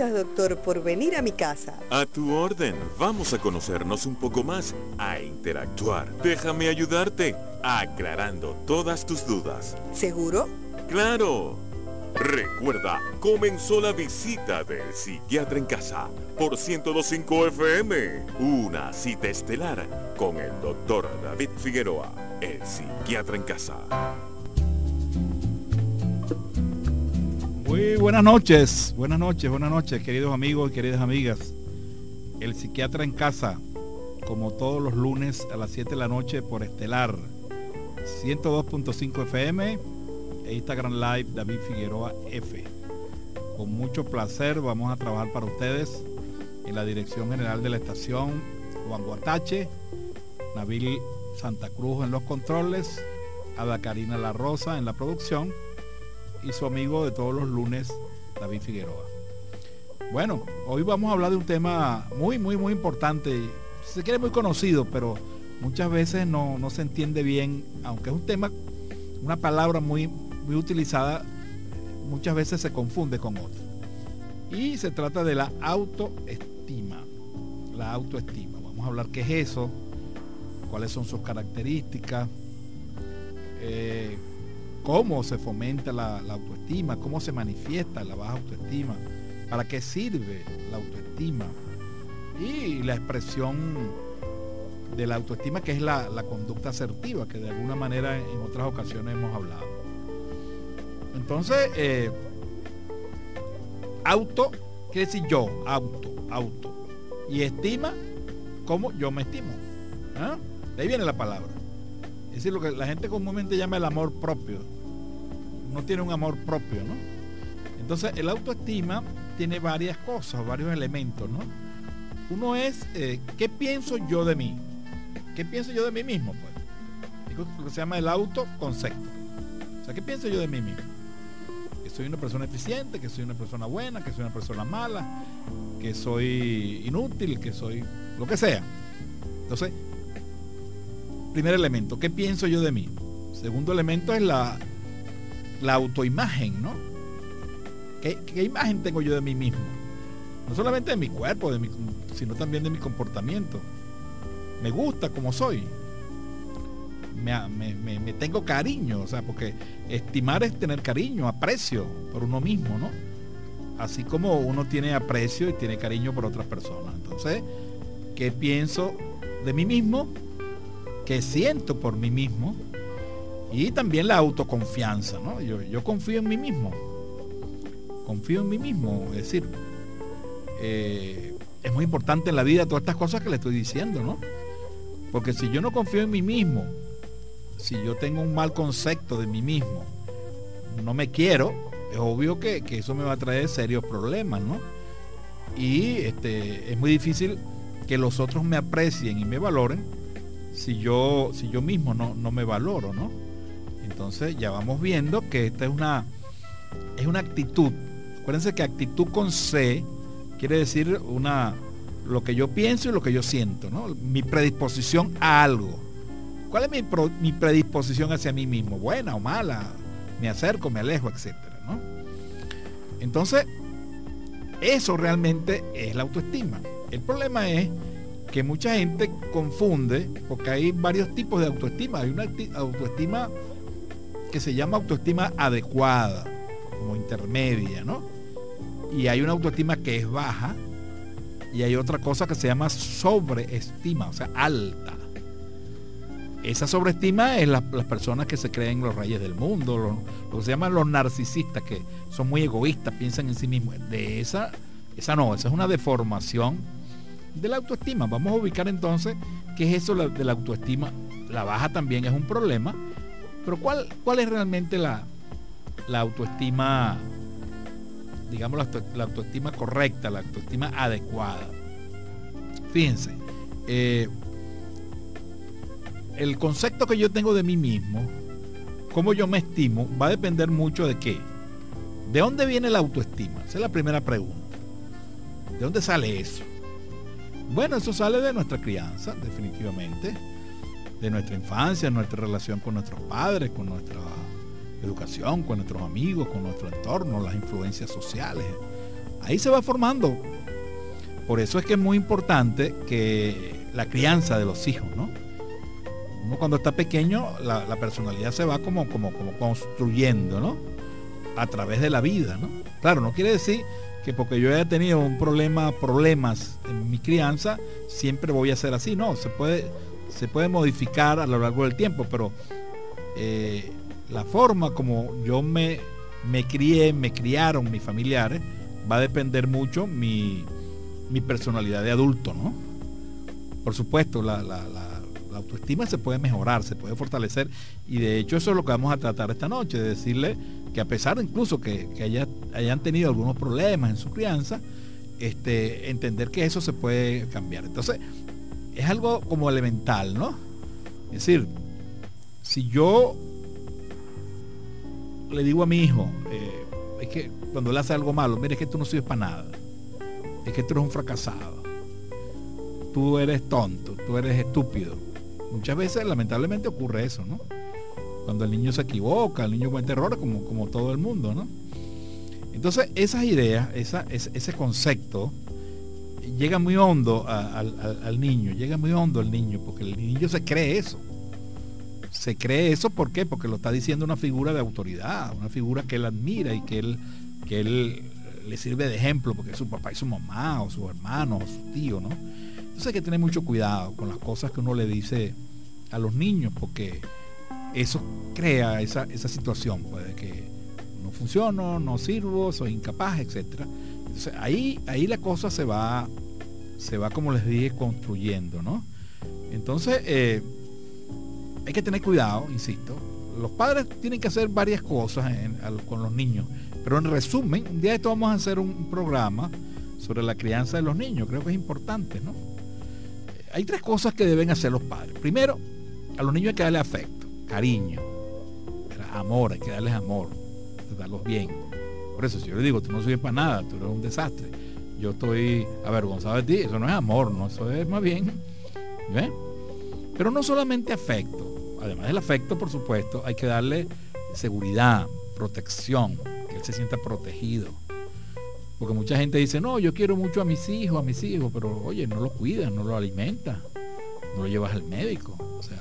Gracias, doctor, por venir a mi casa. A tu orden. Vamos a conocernos un poco más, a interactuar. Déjame ayudarte, aclarando todas tus dudas. ¿Seguro? ¡Claro! Recuerda, comenzó la visita del psiquiatra en casa por 1025 FM. Una cita estelar con el doctor David Figueroa, el psiquiatra en casa. Muy buenas noches, buenas noches, buenas noches, queridos amigos y queridas amigas. El psiquiatra en casa, como todos los lunes a las 7 de la noche por Estelar, 102.5 FM e Instagram Live David Figueroa F. Con mucho placer vamos a trabajar para ustedes en la dirección general de la estación Juan Guatache, Nabil Santa Cruz en los controles, Ada Karina La Rosa en la producción y su amigo de todos los lunes, David Figueroa. Bueno, hoy vamos a hablar de un tema muy, muy, muy importante. Se quiere muy conocido, pero muchas veces no, no se entiende bien, aunque es un tema, una palabra muy, muy utilizada, muchas veces se confunde con otra. Y se trata de la autoestima. La autoestima. Vamos a hablar qué es eso, cuáles son sus características, eh, cómo se fomenta la, autoestima, cómo se manifiesta la baja autoestima, para qué sirve la autoestima y la expresión de la autoestima que es la, conducta asertiva, que de alguna manera en otras ocasiones hemos hablado. Entonces, eh, auto quiere decir yo, auto, auto. Y estima, como yo me estimo. ¿Ah? De ahí viene la palabra. Es decir, lo que la gente comúnmente llama el amor propio. No tiene un amor propio, ¿no? Entonces, el autoestima tiene varias cosas, varios elementos, ¿no? Uno es, eh, ¿qué pienso yo de mí? ¿Qué pienso yo de mí mismo? Pues? Lo que se llama el autoconcepto. O sea, ¿qué pienso yo de mí mismo? Que soy una persona eficiente, que soy una persona buena, que soy una persona mala, que soy inútil, que soy lo que sea. Entonces, primer elemento, ¿qué pienso yo de mí? Segundo elemento es la, la autoimagen, ¿no? ¿Qué, imagen tengo yo de mí mismo? No solamente de mi cuerpo, de mi, sino también de mi comportamiento. Me gusta como soy. Me, tengo cariño, o sea, porque estimar es tener cariño, aprecio por uno mismo, ¿no? Así como uno tiene aprecio y tiene cariño por otras personas. Entonces, ¿qué pienso de mí mismo? ¿Qué siento por mí mismo? Y también la autoconfianza, ¿no? Yo, confío en mí mismo. Confío en mí mismo. Es decir, eh, es muy importante en la vida todas estas cosas que le estoy diciendo, ¿no? Porque si yo no confío en mí mismo, si yo tengo un mal concepto de mí mismo, no me quiero, es obvio que, eso me va a traer serios problemas, ¿no? Y este, es muy difícil que los otros me aprecien y me valoren si yo, si yo mismo no, no me valoro, ¿no? Entonces ya vamos viendo que esta es una, es una actitud. Acuérdense que actitud con C quiere decir una, lo que yo pienso y lo que yo siento, ¿no? Mi predisposición a algo. ¿Cuál es mi, mi predisposición hacia mí mismo? ¿Buena o mala? Me acerco, me alejo, etcétera, ¿no? Entonces, eso realmente es la autoestima. El problema es que mucha gente confunde, porque hay varios tipos de autoestima. Hay una autoestima que se llama autoestima adecuada, como intermedia, ¿no? Y hay una autoestima que es baja y hay otra cosa que se llama sobreestima, o sea, alta. Esa sobreestima es las personas que se creen los reyes del mundo, lo, que se llaman los narcisistas, que son muy egoístas, piensan en sí mismos. De esa, esa no, esa es una deformación de la autoestima. Vamos a ubicar entonces qué es eso de la autoestima. La baja también es un problema, pero ¿cuál, cuál es realmente la, la autoestima, digamos, la, autoestima correcta, la autoestima adecuada? Fíjense, eh, el concepto que yo tengo de mí mismo, cómo yo me estimo, va a depender mucho de qué. ¿De dónde viene la autoestima? Esa es la primera pregunta. ¿De dónde sale eso? Bueno, eso sale de nuestra crianza, definitivamente de nuestra infancia, nuestra relación con nuestros padres, con nuestra educación, con nuestros amigos, con nuestro entorno, las influencias sociales. ahí se va formando. Por eso es que es muy importante que la crianza de los hijos, ¿no? Uno cuando está pequeño, la, personalidad se va como, como, como construyendo, ¿no? A través de la vida, ¿no? Claro, no quiere decir que porque yo haya tenido un problema, problemas en mi crianza, siempre voy a ser así. No, se puede, se puede modificar a lo largo del tiempo, pero eh, la forma como yo me, me crié, me criaron mis familiares, va a depender mucho mi, mi personalidad de adulto, ¿no? Por supuesto, la, la, autoestima se puede mejorar, se puede fortalecer y de hecho eso es lo que vamos a tratar esta noche, de decirle que a pesar incluso que, que hayan tenido algunos problemas en su crianza, este, entender que eso se puede cambiar. Entonces, es algo como elemental, ¿no? Es decir, si yo le digo a mi hijo, eh, es que cuando él hace algo malo, mire, es que tú no sirves para nada, es que tú eres un fracasado, tú eres tonto, tú eres estúpido. Muchas veces lamentablemente ocurre eso, ¿no? Cuando el niño se equivoca, el niño comete errores como, como todo el mundo, ¿no? Entonces esas ideas, esa, ese, concepto, llega muy hondo al, niño, llega muy hondo al niño, porque el niño se cree eso. Se cree eso, ¿por qué? Porque lo está diciendo una figura de autoridad, una figura que él admira y que él, que él le sirve de ejemplo, porque es su papá y su mamá, o su hermano, o su tío, ¿no? Entonces hay que tener mucho cuidado con las cosas que uno le dice a los niños, porque eso crea esa, situación, puede que no funciono, no sirvo, soy incapaz, etc. Entonces ahí, ahí la cosa se va, se va, como les dije, construyendo, ¿no? Entonces, eh, hay que tener cuidado, insisto. Los padres tienen que hacer varias cosas con los niños, pero en resumen, un día de esto vamos a hacer un, programa sobre la crianza de los niños, creo que es importante, ¿no? Hay tres cosas que deben hacer los padres. Primero, a los niños hay que darle afecto, cariño, amor, hay que darles amor, darlos bien. Por eso, si yo le digo, tú no sirves para nada, tú eres un desastre, yo estoy avergonzado de ti, eso no es amor, no, eso es más bien, ¿ves? Pero no solamente afecto, además del afecto, por supuesto, hay que darle seguridad, protección, que él se sienta protegido. Porque mucha gente dice, no, yo quiero mucho a mis hijos, a mis hijos, pero oye, no lo cuidas, no lo alimentas, no lo llevas al médico. O sea,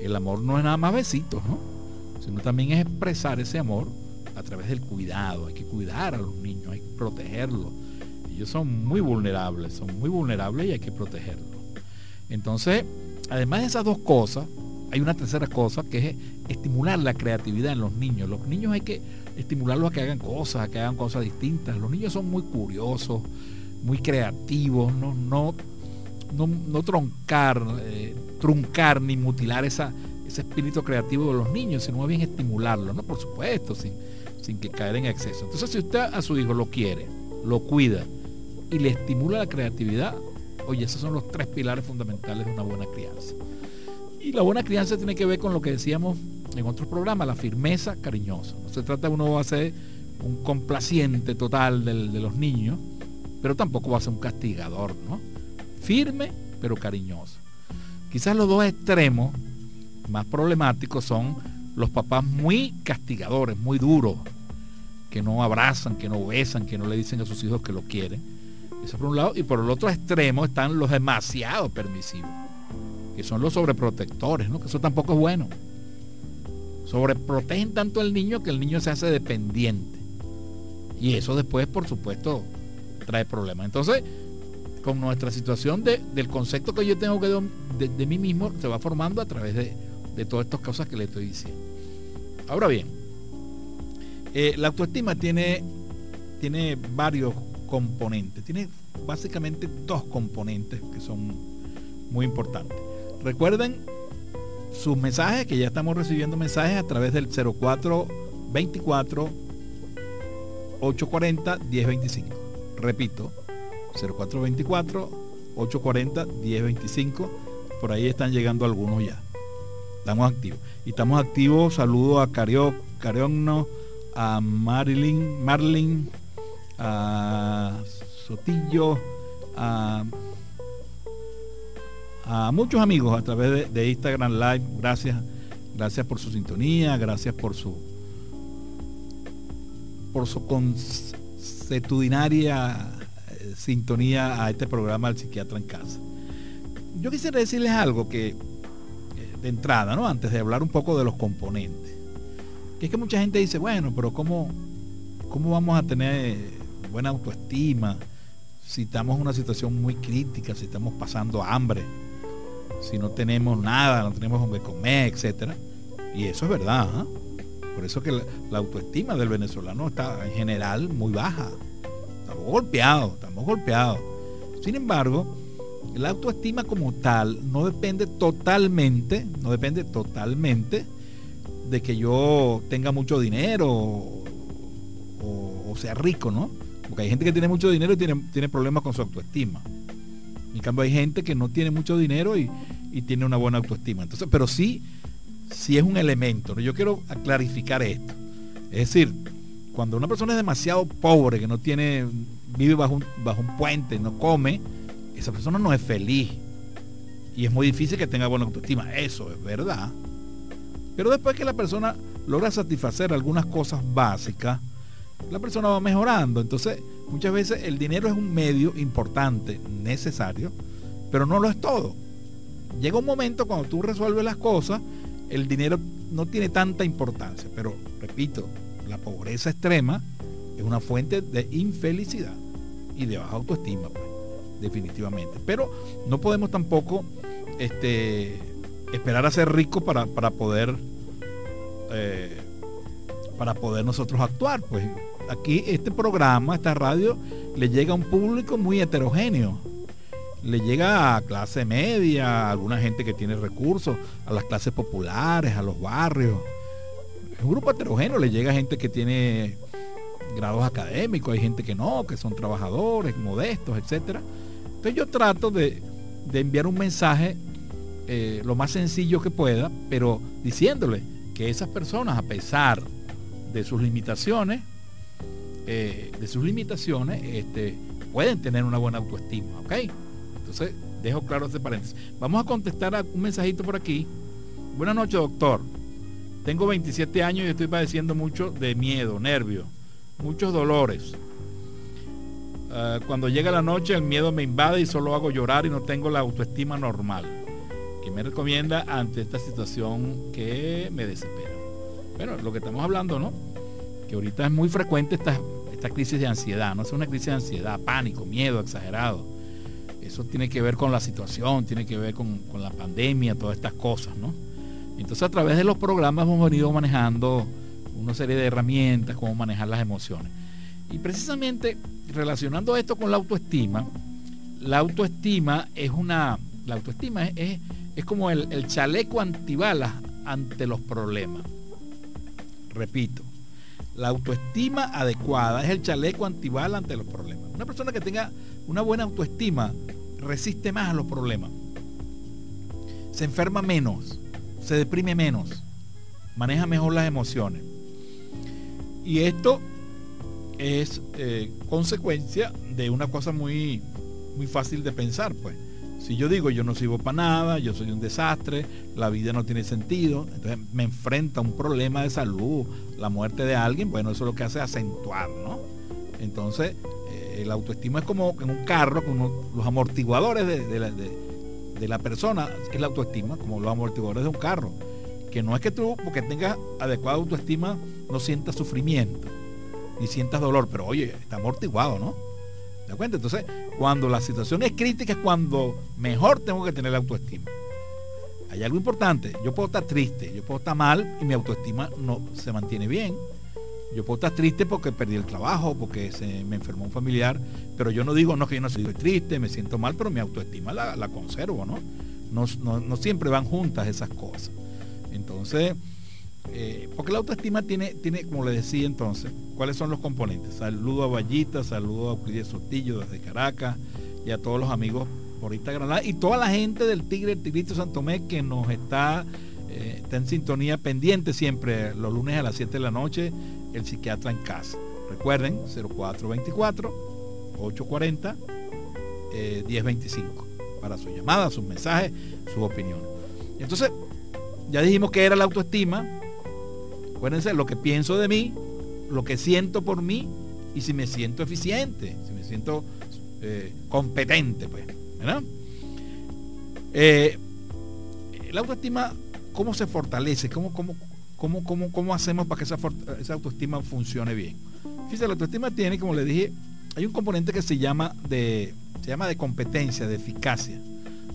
el amor no es nada más besitos, ¿no? Sino también es expresar ese amor a través del cuidado. Hay que cuidar a los niños, hay que protegerlos. Ellos son muy vulnerables, son muy vulnerables y hay que protegerlos. Entonces, además de esas dos cosas, hay una tercera cosa que es estimular la creatividad en los niños. Los niños hay que estimularlos a que hagan cosas, a que hagan cosas distintas. Los niños son muy curiosos, muy creativos, no, no, no, troncar, eh, truncar ni mutilar ese espíritu creativo de los niños, sino más bien estimularlo, ¿no? Por supuesto, sin, que caer en exceso. Entonces, si usted a su hijo lo quiere, lo cuida y le estimula la creatividad, Oye, esos son los tres pilares fundamentales de una buena crianza. Y la buena crianza tiene que ver con lo que decíamos en otros programas, la firmeza cariñosa. No se trata de uno va a ser un complaciente total de los niños, pero tampoco va a ser un castigador, ¿no? Firme, pero cariñoso. Quizás los dos extremos más problemáticos son los papás muy castigadores, muy duros, que no abrazan, que no besan, que no le dicen a sus hijos que lo quieren eso por un lado. Y por el otro extremo están los demasiado permisivos, que son los sobreprotectores, ¿no? Que eso tampoco es bueno. Sobreprotegen tanto al niño que el niño se hace dependiente. Y eso después, por supuesto, trae problemas. Entonces, con nuestra situación del concepto que yo tengo que de, de, mí mismo, se va formando a través de, todas estas cosas que le estoy diciendo. Ahora bien, eh, la autoestima tiene, tiene varios componentes. Tiene básicamente dos componentes que son muy importantes. Recuerden sus mensajes, que ya estamos recibiendo mensajes a través del 0424 840 1025. Repito, 0424 840 1025. Por ahí están llegando algunos ya. Estamos activos. Y estamos activos. Saludo a Cario, Cariono, a Marilyn, Marlin, a Sotillo, a, muchos amigos a través de, Instagram Live. Gracias, gracias por su sintonía, gracias por su por su setudinaria eh, sintonía a este programa El Psiquiatra en Casa. Yo quisiera decirles algo que, eh, de entrada, ¿no? Antes de hablar un poco de los componentes. Que es que mucha gente dice, bueno, pero ¿cómo, cómo vamos a tener buena autoestima si estamos en una situación muy crítica, si estamos pasando hambre, si no tenemos nada, no tenemos donde comer, etcétera? Y eso es verdad. ¿ah? Por eso que la, autoestima del venezolano está en general muy baja. Estamos golpeados, estamos golpeados. Sin embargo, la autoestima como tal no depende totalmente, no depende totalmente de que yo tenga mucho dinero o, sea rico, ¿no? Porque hay gente que tiene mucho dinero y tiene, tiene problemas con su autoestima. En cambio hay gente que no tiene mucho dinero y, tiene una buena autoestima. Entonces, pero sí si es un elemento. Yo quiero clarificar esto. Es decir, cuando una persona es demasiado pobre, que no tiene, vive bajo un, bajo un puente, no come, esa persona no es feliz. Y es muy difícil que tenga buena autoestima. Eso es verdad. Pero después que la persona logra satisfacer algunas cosas básicas, la persona va mejorando. Entonces, muchas veces el dinero es un medio importante, necesario, pero no lo es todo. Llega un momento cuando tú resuelves las cosas el dinero no tiene tanta importancia, pero repito, la pobreza extrema es una fuente de infelicidad y de baja autoestima, pues, definitivamente. Pero no podemos tampoco este, esperar a ser ricos para, poder eh, para poder nosotros actuar. Pues aquí este programa, esta radio, le llega a un público muy heterogéneo le llega a clase media, a alguna gente que tiene recursos, a las clases populares, a los barrios. Es un grupo heterogéneo, le llega gente que tiene grados académicos, hay gente que no, que son trabajadores, modestos, etc. Entonces yo trato de, enviar un mensaje eh, lo más sencillo que pueda, pero diciéndole que esas personas, a pesar de sus limitaciones, eh, de sus limitaciones, este, pueden tener una buena autoestima, ¿ok? Entonces, dejo claro ese paréntesis. Vamos a contestar a un mensajito por aquí. Buenas noches, doctor. Tengo 27 años y estoy padeciendo mucho de miedo, nervios, muchos dolores. Ah, cuando llega la noche el miedo me invade y solo hago llorar y no tengo la autoestima normal. ¿Qué me recomienda ante esta situación que me desespera? Bueno, lo que estamos hablando, ¿no? Que ahorita es muy frecuente esta, esta crisis de ansiedad, no es una crisis de ansiedad, pánico, miedo exagerado eso tiene que ver con la situación, tiene que ver con, la pandemia, todas estas cosas, ¿no? Entonces a través de los programas hemos venido manejando una serie de herramientas, cómo manejar las emociones. Y precisamente relacionando esto con la autoestima, la autoestima es una, la autoestima es, es, como el, el chaleco antibalas ante los problemas. Repito, la autoestima adecuada es el chaleco antibalas ante los problemas. Una persona que tenga una buena autoestima resiste más a los problemas. Se enferma menos, se deprime menos, maneja mejor las emociones. Y esto es eh, consecuencia de una cosa muy, muy fácil de pensar, pues. Si yo digo yo no sirvo para nada, yo soy un desastre, la vida no tiene sentido, entonces me enfrenta a un problema de salud, la muerte de alguien, bueno, eso es lo que hace acentuar, ¿no? Entonces, el autoestima es como en un carro, como los amortiguadores de, la, persona, es la autoestima, como los amortiguadores de un carro. Que no es que tú, porque tengas adecuada autoestima, no sientas sufrimiento, ni sientas dolor, pero oye, está amortiguado, ¿no? ¿Te das cuenta? Entonces, cuando la situación es crítica es cuando mejor tengo que tener la autoestima. Hay algo importante, yo puedo estar triste, yo puedo estar mal y mi autoestima no se mantiene bien yo puedo estar triste porque perdí el trabajo, porque se me enfermó un familiar, pero yo no digo, no, que yo no estoy triste, me siento mal, pero mi autoestima la, conservo, ¿no? No, siempre van juntas esas cosas. Entonces, eh, porque la autoestima tiene, tiene, como le decía entonces, ¿cuáles son los componentes? Saludo a Vallita, saludo a Euclides Sotillo desde Caracas y a todos los amigos por Instagram y toda la gente del Tigre, el Tigrito Santomé que nos está, eh, está en sintonía pendiente siempre los lunes a las 7 de la noche el psiquiatra en casa. Recuerden, 0424 840 1025 para su llamada, sus mensajes, sus opiniones. Entonces, ya dijimos que era la autoestima. Acuérdense lo que pienso de mí, lo que siento por mí y si me siento eficiente, si me siento eh, competente, pues, ¿verdad? Eh, la autoestima, ¿cómo se fortalece? ¿Cómo, cómo, cómo, cómo, cómo hacemos para que esa, esa autoestima funcione bien? Fíjate, la autoestima tiene, como le dije, hay un componente que se llama de, se llama de competencia, de eficacia.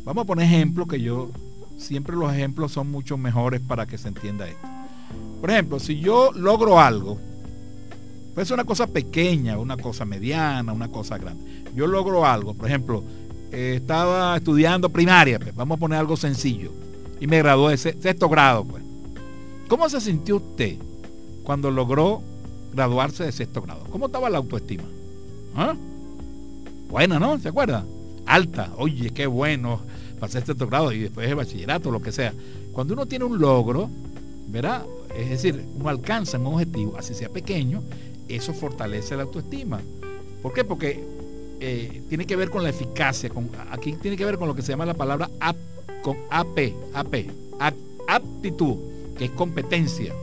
Vamos a poner ejemplos que yo, siempre los ejemplos son mucho mejores para que se entienda esto. Por ejemplo, si yo logro algo, puede ser una cosa pequeña, una cosa mediana, una cosa grande. Yo logro algo, por ejemplo, eh, estaba estudiando primaria, pues, vamos a poner algo sencillo, y me gradué de sexto grado, pues. ¿Cómo se sintió usted cuando logró graduarse de sexto grado? ¿Cómo estaba la autoestima? ¿Ah? Buena, ¿no? ¿Se acuerda? Alta. Oye, qué bueno. Pasé sexto grado y después el bachillerato, lo que sea. Cuando uno tiene un logro, ¿verdad? Es decir, uno alcanza un objetivo, así sea pequeño, eso fortalece la autoestima. ¿Por qué? Porque eh, tiene que ver con la eficacia. Con, aquí tiene que ver con lo que se llama la palabra ap, con AP, AP, aptitud, que es competencia.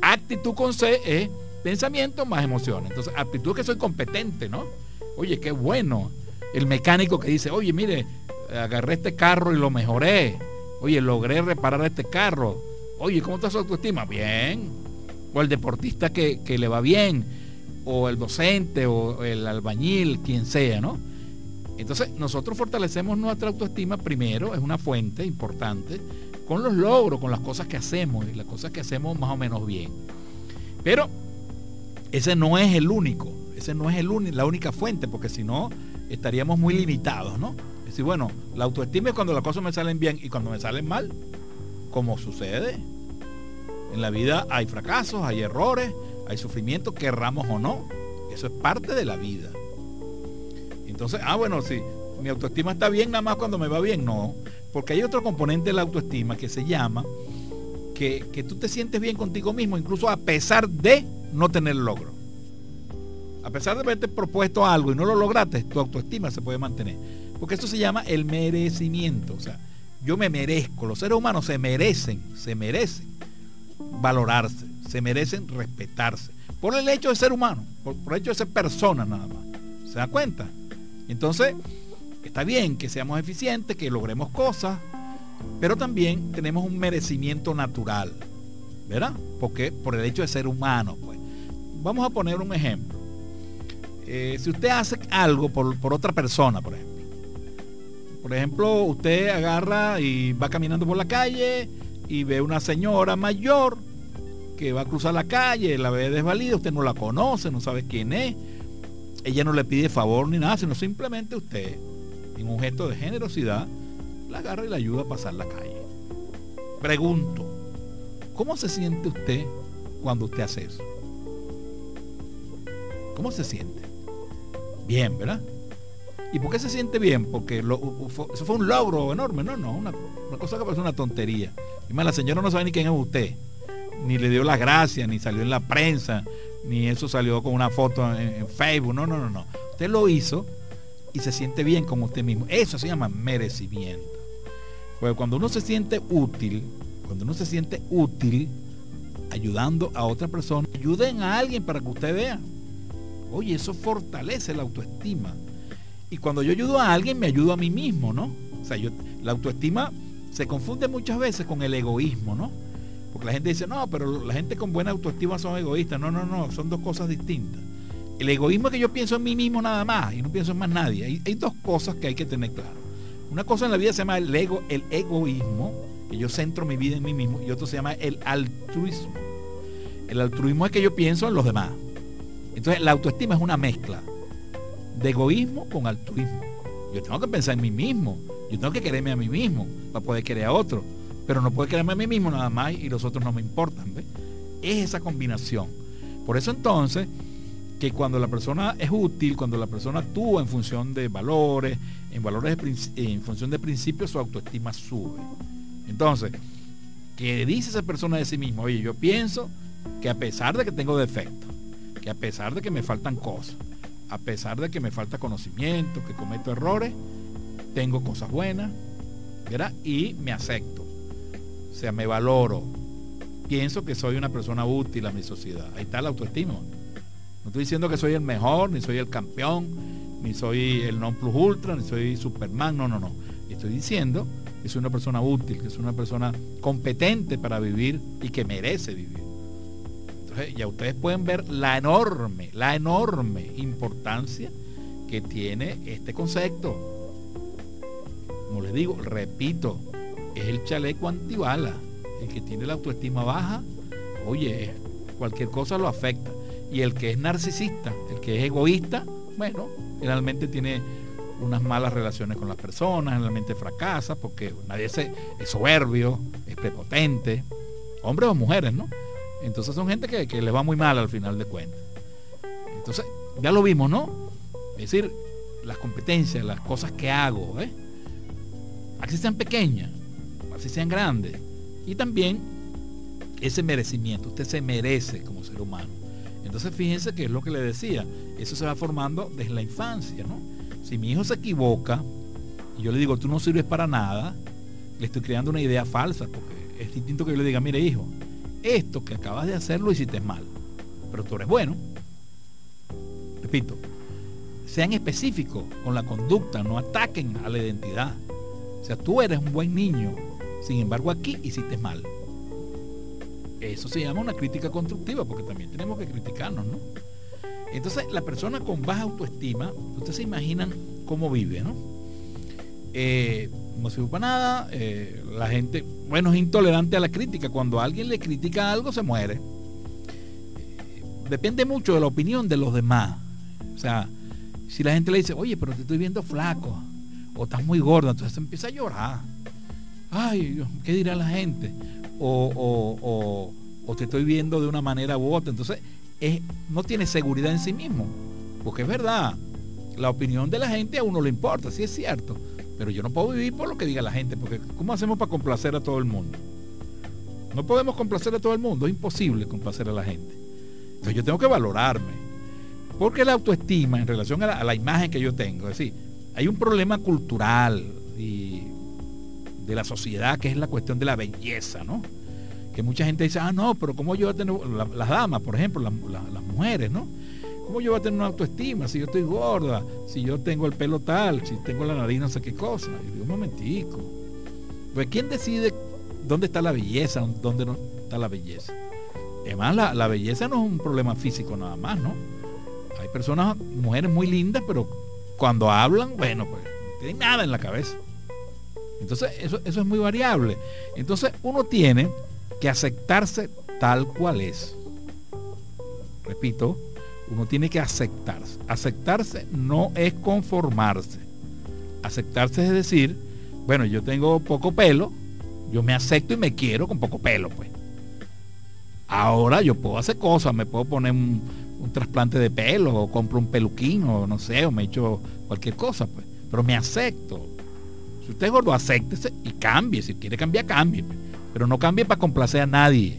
Actitud con C es pensamiento más emociones. Entonces, aptitud que soy competente, ¿no? Oye, qué bueno. El mecánico que dice, oye, mire, agarré este carro y lo mejoré. Oye, logré reparar este carro. Oye, ¿cómo está su autoestima? Bien. O el deportista que, que le va bien. O el docente o el albañil, quien sea, ¿no? Entonces, nosotros fortalecemos nuestra autoestima primero, es una fuente importante, con los logros, con las cosas que hacemos y las cosas que hacemos más o menos bien. Pero ese no es el único, ese no es el la única fuente, porque si no estaríamos muy limitados, ¿no? Es decir, bueno, la autoestima es cuando las cosas me salen bien y cuando me salen mal, como sucede. En la vida hay fracasos, hay errores, hay sufrimiento, querramos o no. Eso es parte de la vida. Entonces, ah, bueno, sí, mi autoestima está bien nada más cuando me va bien. No, porque hay otro componente de la autoestima que se llama que, que tú te sientes bien contigo mismo, incluso a pesar de no tener logro. A pesar de haberte propuesto algo y no lo lograste, tu autoestima se puede mantener. Porque esto se llama el merecimiento. O sea, yo me merezco, los seres humanos se merecen, se merecen valorarse, se merecen respetarse. Por el hecho de ser humano, por, el hecho de ser persona nada más. ¿Se da cuenta? Entonces, está bien que seamos eficientes, que logremos cosas, pero también tenemos un merecimiento natural. ¿Verdad? Porque por el hecho de ser humano, pues. Vamos a poner un ejemplo. Eh, si usted hace algo por, otra persona, por ejemplo. Por ejemplo, usted agarra y va caminando por la calle y ve una señora mayor que va a cruzar la calle, la ve desvalida, usted no la conoce, no sabe quién es. Ella no le pide favor ni nada, sino simplemente usted, en un gesto de generosidad, la agarra y la ayuda a pasar la calle. Pregunto, ¿cómo se siente usted cuando usted hace eso? ¿Cómo se siente? Bien, ¿verdad? ¿Y por qué se siente bien? Porque eso fue un logro enorme. No, no, una, cosa que parece una tontería. Y más, la señora no sabe ni quién es usted. Ni le dio las gracias, ni salió en la prensa, ni eso salió con una foto en, Facebook. No, no, no, no. Usted lo hizo y se siente bien con usted mismo. Eso se llama merecimiento. Porque cuando uno se siente útil, cuando uno se siente útil ayudando a otra persona, ayuden a alguien para que usted vea. Oye, eso fortalece la autoestima. Y cuando yo ayudo a alguien, me ayudo a mí mismo, ¿no? O sea, yo, la autoestima se confunde muchas veces con el egoísmo, ¿no? Porque la gente dice, no, pero la gente con buena autoestima son egoístas. No, no, no, son dos cosas distintas. El egoísmo es que yo pienso en mí mismo nada más y no pienso en más nadie. Hay, dos cosas que hay que tener claro. Una cosa en la vida se llama el ego, el egoísmo, que yo centro mi vida en mí mismo, y otro se llama el altruismo. El altruismo es que yo pienso en los demás. Entonces la autoestima es una mezcla de egoísmo con altruismo. Yo tengo que pensar en mí mismo, yo tengo que quererme a mí mismo para poder querer a otro, pero no puedo quererme a mí mismo nada más y los otros no me importan. Es esa combinación. Por eso entonces, que cuando la persona es útil, cuando la persona actúa en función de valores, en valores en función de principios, su autoestima sube. Entonces, ¿qué dice esa persona de sí mismo? Oye, yo pienso que a pesar de que tengo defectos, que a pesar de que me faltan cosas, a pesar de que me falta conocimiento, que cometo errores, tengo cosas buenas, ¿verdad? Y me acepto. O sea, me valoro. Pienso que soy una persona útil a mi sociedad. Ahí está la autoestima. No estoy diciendo que soy el mejor, ni soy el campeón, ni soy el non plus ultra, ni soy Superman, no, no, no. Estoy diciendo que soy una persona útil, que soy una persona competente para vivir y que merece vivir. Entonces, ya ustedes pueden ver la enorme, la enorme importancia que tiene este concepto. Como les digo, repito, es el chaleco antibala. El que tiene la autoestima baja, oye, cualquier cosa lo afecta. Y el que es narcisista, el que es egoísta, bueno, generalmente tiene unas malas relaciones con las personas, generalmente fracasa porque nadie es soberbio, es prepotente, hombres o mujeres, ¿no? Entonces son gente que, que le va muy mal al final de cuentas. Entonces, ya lo vimos, ¿no? Es decir, las competencias, las cosas que hago, ¿eh? así sean pequeñas, así sean grandes. Y también ese merecimiento, usted se merece como ser humano. Entonces fíjense que es lo que le decía, eso se va formando desde la infancia, ¿no? Si mi hijo se equivoca y yo le digo, tú no sirves para nada, le estoy creando una idea falsa, porque es distinto que yo le diga, mire hijo, esto que acabas de hacer lo hiciste mal, pero tú eres bueno. Repito, sean específicos con la conducta, no ataquen a la identidad. O sea, tú eres un buen niño, sin embargo aquí hiciste mal. Eso se llama una crítica constructiva, porque también tenemos que criticarnos, ¿no? Entonces, la persona con baja autoestima, ustedes se imaginan cómo vive, ¿no? Eh, no sirve para nada, eh, la gente, bueno, es intolerante a la crítica. Cuando alguien le critica algo, se muere. Depende mucho de la opinión de los demás. O sea, si la gente le dice, oye, pero te estoy viendo flaco, o estás muy gordo, entonces empieza a llorar. Ay, ¿qué dirá la gente? O, o, te estoy viendo de una manera u otra. Entonces, es, no tiene seguridad en sí mismo. Porque es verdad, la opinión de la gente a uno le importa, sí es cierto. Pero yo no puedo vivir por lo que diga la gente, porque ¿cómo hacemos para complacer a todo el mundo? No podemos complacer a todo el mundo, es imposible complacer a la gente. Entonces yo tengo que valorarme. Porque la autoestima en relación a la, imagen que yo tengo, es decir, hay un problema cultural y de la sociedad que es la cuestión de la belleza, ¿no? Que mucha gente dice, ah, no, pero ¿cómo yo voy a tener, las damas, por ejemplo, las mujeres, ¿no? ¿Cómo yo voy a tener una autoestima si yo estoy gorda, si yo tengo el pelo tal, si tengo la nariz no sé qué cosa? Y digo, un momentico. Pues ¿quién decide dónde está la belleza, dónde no está la belleza? Además, la, la belleza no es un problema físico nada más, ¿no? Hay personas, mujeres muy lindas, pero cuando hablan, bueno, pues no tienen nada en la cabeza. Entonces, eso, eso es muy variable. Entonces, uno tiene que aceptarse tal cual es. Repito, uno tiene que aceptarse. Aceptarse no es conformarse. Aceptarse es decir, bueno, yo tengo poco pelo, yo me acepto y me quiero con poco pelo, pues. Ahora yo puedo hacer cosas, me puedo poner un, un trasplante de pelo, o compro un peluquín, o no sé, o me echo cualquier cosa, pues. Pero me acepto. Si usted es gordo, acéptese y cambie. Si quiere cambiar, cambie. Pero no cambie para complacer a nadie.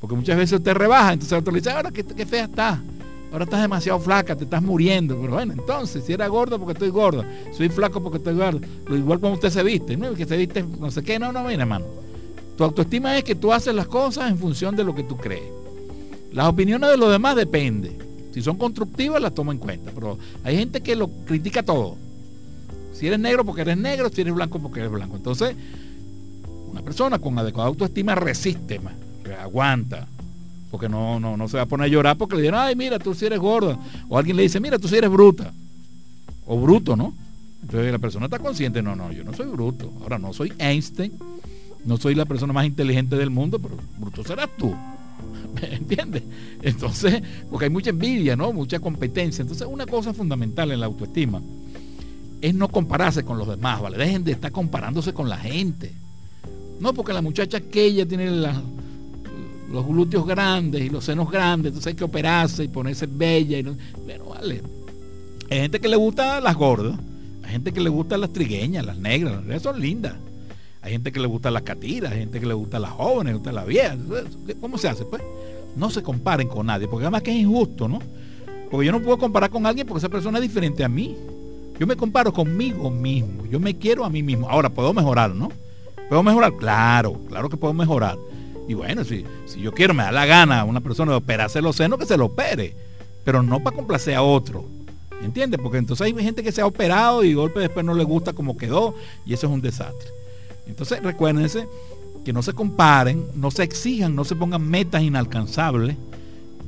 Porque muchas veces usted rebaja, entonces otro le dice, ahora qué, fea está. Ahora estás demasiado flaca, te estás muriendo. Pero bueno, entonces, si era gordo porque estoy gordo, soy flaco porque estoy gordo, lo igual como usted se viste, ¿no? Que se viste, no sé qué, no, no, mira, hermano. Tu autoestima es que tú haces las cosas en función de lo que tú crees. Las opiniones de los demás depende. Si son constructivas las tomo en cuenta, pero hay gente que lo critica todo. Si eres negro porque eres negro, si eres blanco porque eres blanco. Entonces, una persona con adecuada autoestima resiste más, aguanta, porque no, no, no se va a poner a llorar porque le dicen, ay, mira, tú si eres gorda. O alguien le dice, mira, tú si eres bruta. O bruto, ¿no? Entonces la persona está consciente, no, no, yo no soy bruto. Ahora no soy Einstein, no soy la persona más inteligente del mundo, pero bruto serás tú. ¿Me entiendes? Entonces, porque hay mucha envidia, ¿no? Mucha competencia. Entonces, una cosa fundamental en la autoestima es no compararse con los demás, ¿vale? Dejen de estar comparándose con la gente. No, porque la muchacha que ella tiene los glúteos grandes y los senos grandes, entonces hay que operarse y ponerse bella. Y no, bueno, vale. Hay gente que le gusta las gordas, hay gente que le gusta las trigueñas, las negras, las son lindas. Hay gente que le gusta las catiras, hay gente que le gusta las jóvenes, le gusta las viejas. ¿Cómo se hace? Pues no se comparen con nadie, porque además que es injusto, ¿no? Porque yo no puedo comparar con alguien porque esa persona es diferente a mí. Yo me comparo conmigo mismo, yo me quiero a mí mismo. Ahora, puedo mejorar, ¿no? ¿Puedo mejorar? Claro, claro que puedo mejorar. Y bueno, si, si yo quiero, me da la gana a una persona de operarse los senos, que se lo opere. pero no para complacer a otro. ¿Entiendes? Porque entonces hay gente que se ha operado y golpe después no le gusta como quedó y eso es un desastre. Entonces recuérdense que no se comparen, no se exijan, no se pongan metas inalcanzables,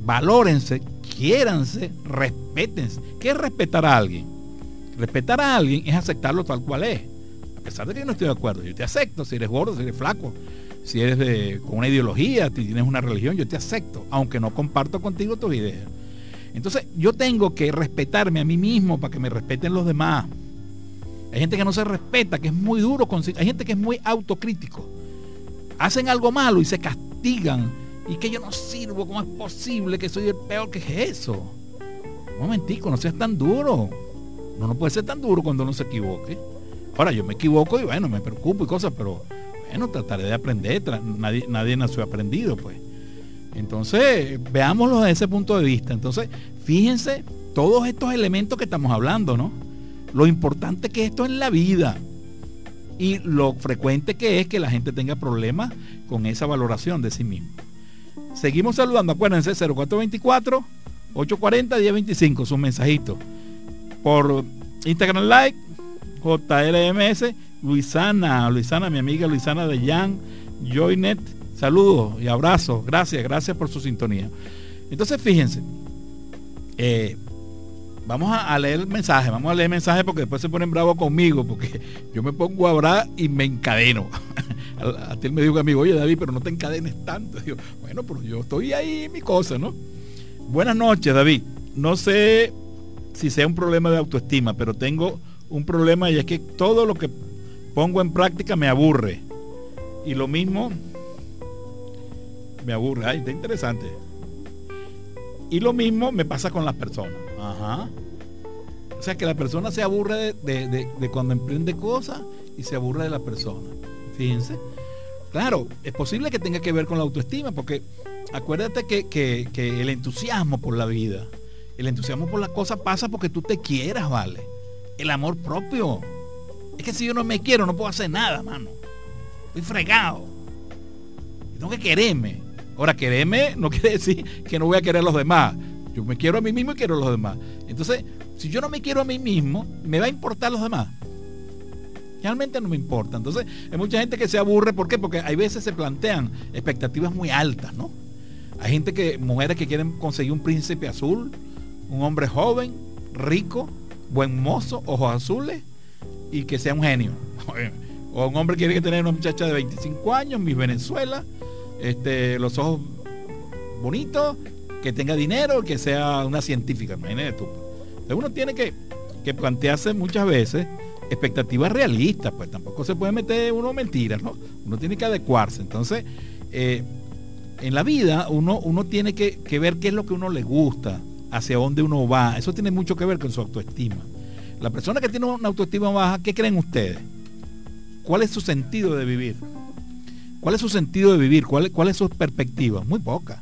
valórense, quiéranse, respétense. ¿Qué es respetar a alguien? Respetar a alguien es aceptarlo tal cual es. A pesar de que yo no estoy de acuerdo, yo te acepto si eres gordo, si eres flaco, si eres de, con una ideología, si tienes una religión, yo te acepto, aunque no comparto contigo tus ideas. Entonces yo tengo que respetarme a mí mismo para que me respeten los demás. Hay gente que no se respeta, que es muy duro. Hay gente que es muy autocrítico. Hacen algo malo y se castigan. Y que yo no sirvo, ¿cómo es posible que soy el peor? que es eso? Un momentico, no seas tan duro. No, no puede ser tan duro cuando uno se equivoque. Ahora, yo me equivoco y bueno, me preocupo y cosas, pero bueno, trataré de aprender. Nadie, nadie nació aprendido, pues. Entonces, veámoslo desde ese punto de vista. Entonces, fíjense todos estos elementos que estamos hablando, ¿no? Lo importante que esto en la vida y lo frecuente que es que la gente tenga problemas con esa valoración de sí mismo. Seguimos saludando, acuérdense, 0424 840 1025, sus mensajitos. Por Instagram Live, JLMS, Luisana, Luisana, mi amiga Luisana de Jan, Joynet, Saludos y abrazos. Gracias, gracias por su sintonía. Entonces, fíjense. Eh, vamos a, leer el mensaje, vamos a leer el mensaje porque después se ponen bravos conmigo, porque yo me pongo a hablar y me encadeno. a, ti me dijo amigo, oye David, pero no te encadenes tanto. Digo, bueno, pero yo estoy ahí en mi cosa, ¿no? Buenas noches, David. No sé si sea un problema de autoestima, pero tengo un problema y es que todo lo que pongo en práctica me aburre. Y lo mismo me aburre. Ay, está interesante. Y lo mismo me pasa con las personas. Ajá. O sea que la persona se aburre de, cuando emprende cosas y se aburre de la persona. Fíjense. Claro, es posible que tenga que ver con la autoestima, porque acuérdate que, que el entusiasmo por la vida, el entusiasmo por las cosas pasa porque tú te quieras, ¿vale? El amor propio. Es que si yo no me quiero, no puedo hacer nada, mano. Estoy fregado. Tengo que quererme. Ahora, quererme no quiere decir que no voy a querer a los demás. Yo me quiero a mí mismo y quiero a los demás. Entonces, si yo no me quiero a mí mismo, ¿me va a importar los demás? Realmente no me importa. Entonces, hay mucha gente que se aburre. ¿Por qué? Porque hay veces se plantean expectativas muy altas, ¿no? Hay gente que, mujeres que quieren conseguir un príncipe azul, un hombre joven, rico, buen mozo, ojos azules y que sea un genio. O un hombre quiere tener una muchacha de 25 años, Miss Venezuela, este, los ojos bonitos, que tenga dinero, que sea una científica, imagínate tú. uno tiene que, plantearse muchas veces expectativas realistas, pues tampoco se puede meter uno mentiras, ¿no? Uno tiene que adecuarse. Entonces, eh, en la vida uno, uno tiene que, que, ver qué es lo que uno le gusta, hacia dónde uno va. Eso tiene mucho que ver con su autoestima. La persona que tiene una autoestima baja, ¿qué creen ustedes? ¿Cuál es su sentido de vivir? ¿Cuál es su sentido de vivir? ¿Cuál, cuál es su perspectiva? Muy poca.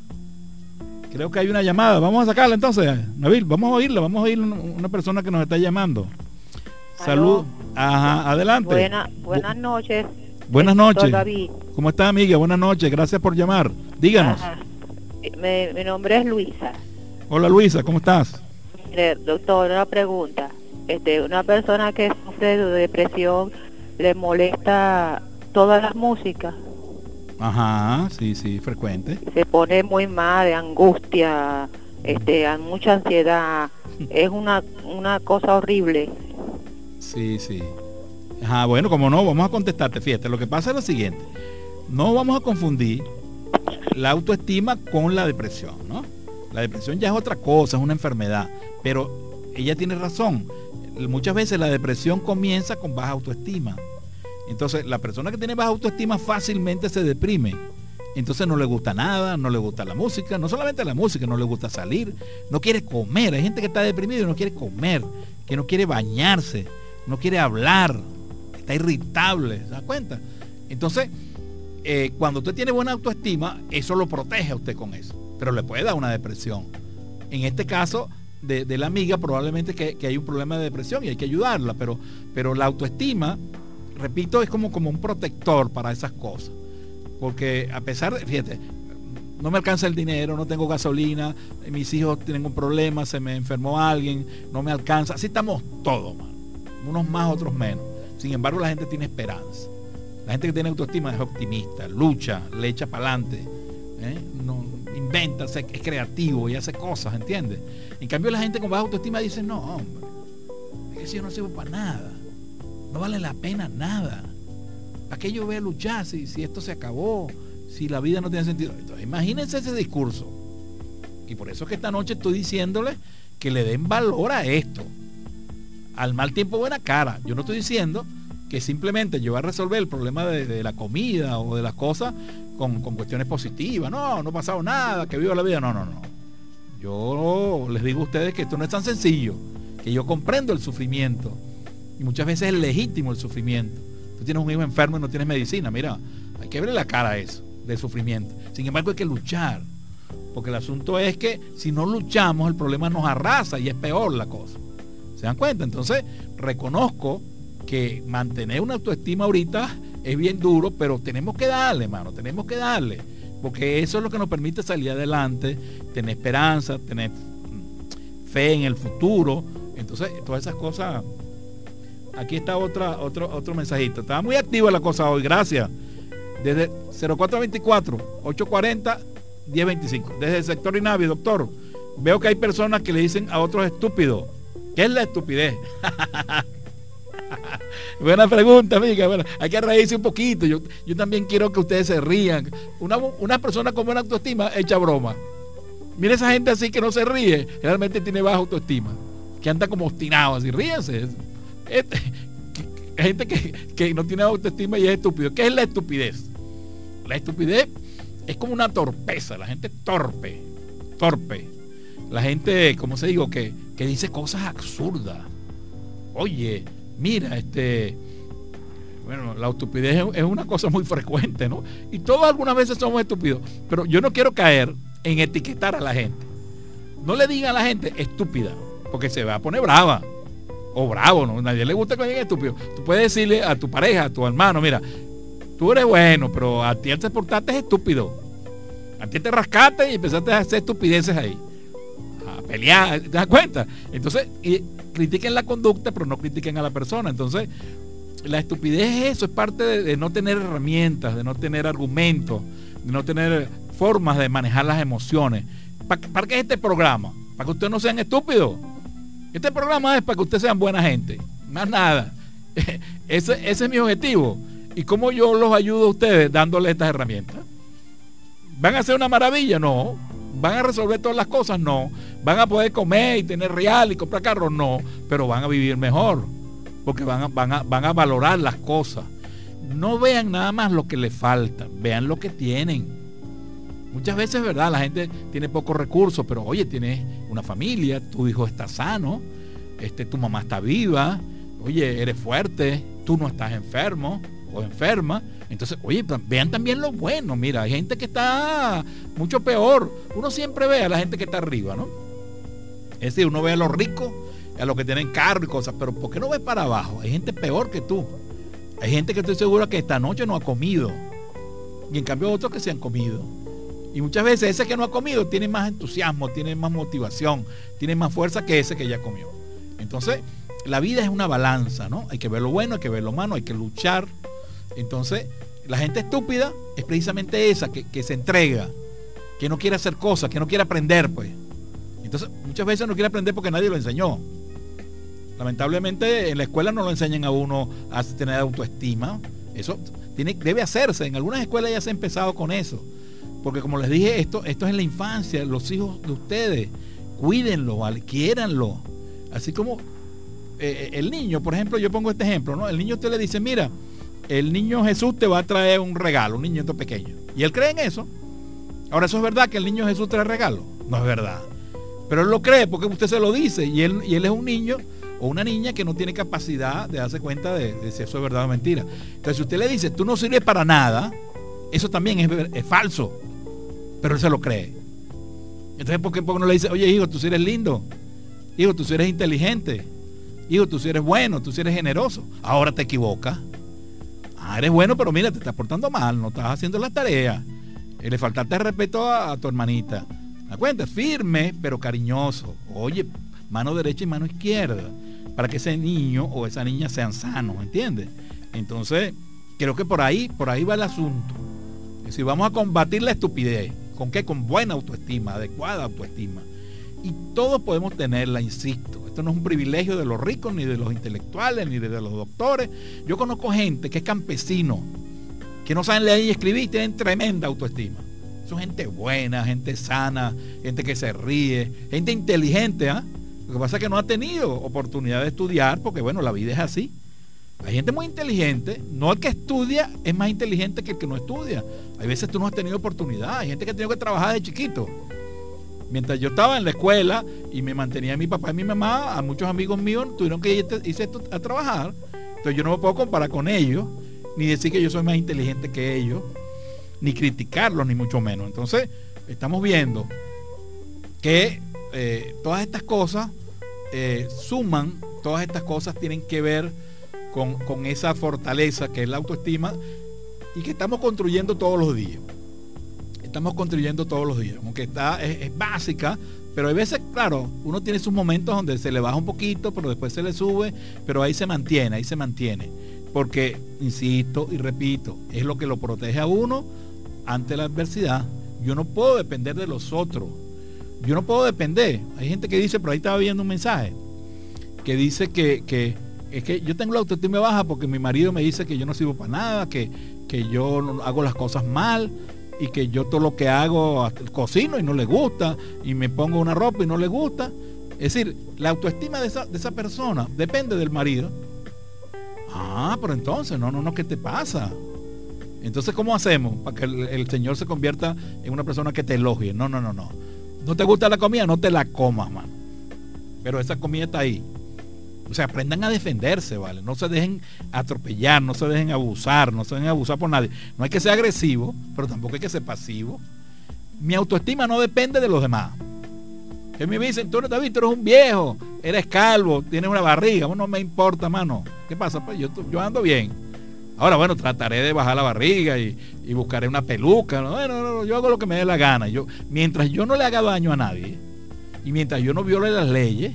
Creo que hay una llamada. Vamos a sacarla entonces, Nabil. Vamos a oírla. Vamos a oír una persona que nos está llamando. Salud. Ajá, adelante. buenas noches. Buenas noches. ¿Cómo está, amiga? Buenas noches. Gracias por llamar. Díganos. Mi, nombre es Luisa. Hola, Luisa. ¿Cómo estás? Doctor, una pregunta. Este, una persona que sufre de depresión le molesta todas las músicas. Ajá, sí, sí, frecuente. Se pone muy mal, de angustia, este, mucha ansiedad. es una, una cosa horrible. Sí, sí. Ajá, bueno, como no, vamos a contestarte. Fíjate, lo que pasa es lo siguiente. No vamos a confundir la autoestima con la depresión, ¿no? La depresión ya es otra cosa, es una enfermedad. Pero ella tiene razón. Muchas veces la depresión comienza con baja autoestima. Entonces, la persona que tiene baja autoestima fácilmente se deprime. Entonces no le gusta nada, no le gusta la música, no solamente la música, no le gusta salir, no quiere comer. Hay gente que está deprimida y no quiere comer, que no quiere bañarse, no quiere hablar, está irritable, ¿se da cuenta? Entonces, eh, cuando usted tiene buena autoestima, eso lo protege a usted con eso, pero le puede dar una depresión. En este caso, de, la amiga, probablemente que, hay un problema de depresión y hay que ayudarla, pero, la autoestima repito, es como, un protector para esas cosas. Porque a pesar de, fíjate, no me alcanza el dinero, no tengo gasolina, mis hijos tienen un problema, se me enfermó alguien, no me alcanza. Así estamos todos, unos más, otros menos. Sin embargo, la gente tiene esperanza. La gente que tiene autoestima es optimista, lucha, le echa para adelante, ¿eh? Inventa, es creativo y hace cosas, ¿entiendes? En cambio, la gente con baja autoestima dice, no, hombre, es que si yo no sirvo para nada, no vale la pena nada. ¿Para qué yo voy a luchar si, si esto se acabó? Si la vida no tiene sentido. Entonces, imagínense ese discurso. Y por eso es que esta noche estoy diciéndole que le den valor a esto. Al mal tiempo buena cara. Yo no estoy diciendo que simplemente yo voy a resolver el problema de, la comida o de las cosas con, cuestiones positivas. No, no ha pasado nada, que viva la vida. No, no, no. Yo les digo a ustedes que esto no es tan sencillo, que yo comprendo el sufrimiento. Y muchas veces es legítimo el sufrimiento. Tú tienes un hijo enfermo y no tienes medicina. Mira, hay que verle la cara a eso, de sufrimiento. Sin embargo, hay que luchar. Porque el asunto es que si no luchamos, el problema nos arrasa y es peor la cosa. ¿Se dan cuenta? Entonces, reconozco que mantener una autoestima ahorita es bien duro, pero tenemos que darle, mano, tenemos que darle. Porque eso es lo que nos permite salir adelante, tener esperanza, tener fe en el futuro. Entonces, todas esas cosas. Aquí está otra, otro, otro mensajito. Estaba muy activa la cosa hoy, gracias. Desde 0424 840 1025. Desde el sector INAVI, doctor. Veo que hay personas que le dicen a otros estúpidos. ¿Qué es la estupidez? Buena pregunta, amiga. Bueno, hay que reírse un poquito. Yo, yo también quiero que ustedes se rían. Una, una persona con buena autoestima echa broma. Mira esa gente así que no se ríe, realmente tiene baja autoestima. Que anda como obstinado así. Ríense. Este, gente que, que no tiene autoestima y es estúpido. ¿Qué es la estupidez? La estupidez es como una torpeza. La gente torpe. Torpe. La gente, como se digo, que, que dice cosas absurdas. Oye, mira, este, bueno, la estupidez es una cosa muy frecuente, ¿no? Y todos algunas veces somos estúpidos, pero yo no quiero caer en etiquetar a la gente. No le digan a la gente estúpida, porque se va a poner brava. O bravo, ¿no? Nadie le gusta que alguien estúpido. Tú puedes decirle a tu pareja, a tu hermano, mira, tú eres bueno, pero a ti te portaste es estúpido. A ti te rascaste y empezaste a hacer estupideces ahí. A pelear, ¿te das cuenta? Entonces, y, critiquen la conducta, pero no critiquen a la persona. Entonces, la estupidez es eso, es parte de, no tener herramientas, de no tener argumentos, de no tener formas de manejar las emociones. ¿Para, qué es este programa? Para que ustedes no sean estúpidos. Este programa es para que ustedes sean buena gente. Más nada. ese, ese es mi objetivo. ¿Y cómo yo los ayudo a ustedes dándoles estas herramientas? ¿Van a ser una maravilla? No. ¿Van a resolver todas las cosas? No. ¿Van a poder comer y tener real y comprar carros? No. Pero van a vivir mejor. Porque van a, van a, van a valorar las cosas. No vean nada más lo que les falta. Vean lo que tienen. Muchas veces, ¿verdad? La gente tiene pocos recursos, pero oye, tienes una familia, tu hijo está sano, este, tu mamá está viva, oye, eres fuerte, tú no estás enfermo o enferma. Entonces, oye, vean también lo bueno. Mira, hay gente que está mucho peor. Uno siempre ve a la gente que está arriba, ¿no? Es decir, uno ve a los ricos, a los que tienen carro y cosas, pero ¿por qué no ve para abajo? Hay gente peor que tú. Hay gente que estoy seguro que esta noche no ha comido. Y en cambio otros que se han comido. Y muchas veces ese que no ha comido tiene más entusiasmo, tiene más motivación, tiene más fuerza que ese que ya comió. Entonces, la vida es una balanza, ¿no? Hay que ver lo bueno, hay que ver lo malo, hay que luchar. Entonces, la gente estúpida es precisamente esa, que, se entrega, que no quiere hacer cosas, que no quiere aprender, pues. Entonces, muchas veces no quiere aprender porque nadie lo enseñó. Lamentablemente en la escuela no lo enseñan a uno a tener autoestima. Eso tiene, debe hacerse. En algunas escuelas ya se ha empezado con eso. Porque como les dije, esto, esto es en la infancia, los hijos de ustedes. Cuídenlo, quiéranlo. Así como eh, el niño, por ejemplo, yo pongo este ejemplo, ¿no? El niño usted le dice, mira, el niño Jesús te va a traer un regalo, un niñito pequeño. Y él cree en eso. Ahora, ¿eso es verdad que el niño Jesús trae regalo? No es verdad. Pero él lo cree porque usted se lo dice y él, y él es un niño o una niña que no tiene capacidad de darse cuenta de, si eso es verdad o mentira. Entonces, si usted le dice, tú no sirves para nada, eso también es, falso. Pero él se lo cree. Entonces, ¿por qué, no le dice, oye, hijo, tú sí eres lindo? Hijo, tú eres inteligente. Hijo, tú sí eres bueno, tú sí eres generoso. Ahora te equivocas. Ah, eres bueno, pero mira, te estás portando mal, no estás haciendo las tareas. Eh, le faltaste respeto a, tu hermanita. ¿Me cuenta? Firme, pero cariñoso. Oye, mano derecha y mano izquierda. Para que ese niño o esa niña sean sanos, ¿entiendes? Entonces, creo que por ahí, por ahí va el asunto. Si vamos a combatir la estupidez, ¿con qué? Con buena autoestima, adecuada autoestima. Y todos podemos tenerla, insisto. Esto no es un privilegio de los ricos, ni de los intelectuales, ni de los doctores. Yo conozco gente que es campesino, que no saben leer y escribir y tienen tremenda autoestima. Son gente buena, gente sana, gente que se ríe, gente inteligente. ¿ah? Lo que pasa es que no ha tenido oportunidad de estudiar porque, bueno, la vida es así. Hay gente muy inteligente, no el que estudia es más inteligente que el que no estudia. Hay veces tú no has tenido oportunidad, hay gente que ha tenido que trabajar de chiquito. Mientras yo estaba en la escuela y me mantenía mi papá y mi mamá, a muchos amigos míos tuvieron que irse a trabajar. Entonces yo no me puedo comparar con ellos ni decir que yo soy más inteligente que ellos, ni criticarlos, ni mucho menos. Entonces, estamos viendo que eh, todas estas cosas eh, suman, todas estas cosas tienen que ver con, esa fortaleza que es la autoestima y que estamos construyendo todos los días. Estamos construyendo todos los días, aunque está, es básica, pero hay veces, claro, uno tiene sus momentos donde se le baja un poquito, pero después se le sube, pero ahí se mantiene, ahí se mantiene. Porque, insisto y repito, es lo que lo protege a uno ante la adversidad. Yo no puedo depender de los otros. Yo no puedo depender. Hay gente que dice, por ahí estaba viendo un mensaje, que dice que, es que yo tengo la autoestima baja porque mi marido me dice que yo no sirvo para nada, que, que yo hago las cosas mal y que yo todo lo que hago cocino y no le gusta y me pongo una ropa y no le gusta. Es decir, la autoestima de esa, de esa persona depende del marido Ah, pero entonces, no, no, no, ¿qué te pasa? Entonces, ¿cómo hacemos para que el, Señor se convierta en una persona que te elogie? No, no, no, no. ¿No te gusta la comida? No te la comas, mano. Pero esa comida está ahí. O sea, aprendan a defenderse, ¿vale? No se dejen atropellar, no se dejen abusar, no se dejen abusar por nadie. No hay que ser agresivo, pero tampoco hay que ser pasivo. Mi autoestima no depende de los demás. Que me dicen, tú, David, tú eres un viejo, eres calvo, tienes una barriga. Bueno, no me importa, mano. ¿Qué pasa? Pues yo, yo ando bien. Ahora, bueno, trataré de bajar la barriga y, buscaré una peluca. ¿no? Bueno, yo hago lo que me dé la gana. Yo, mientras yo no le haga daño a nadie y mientras yo no viole las leyes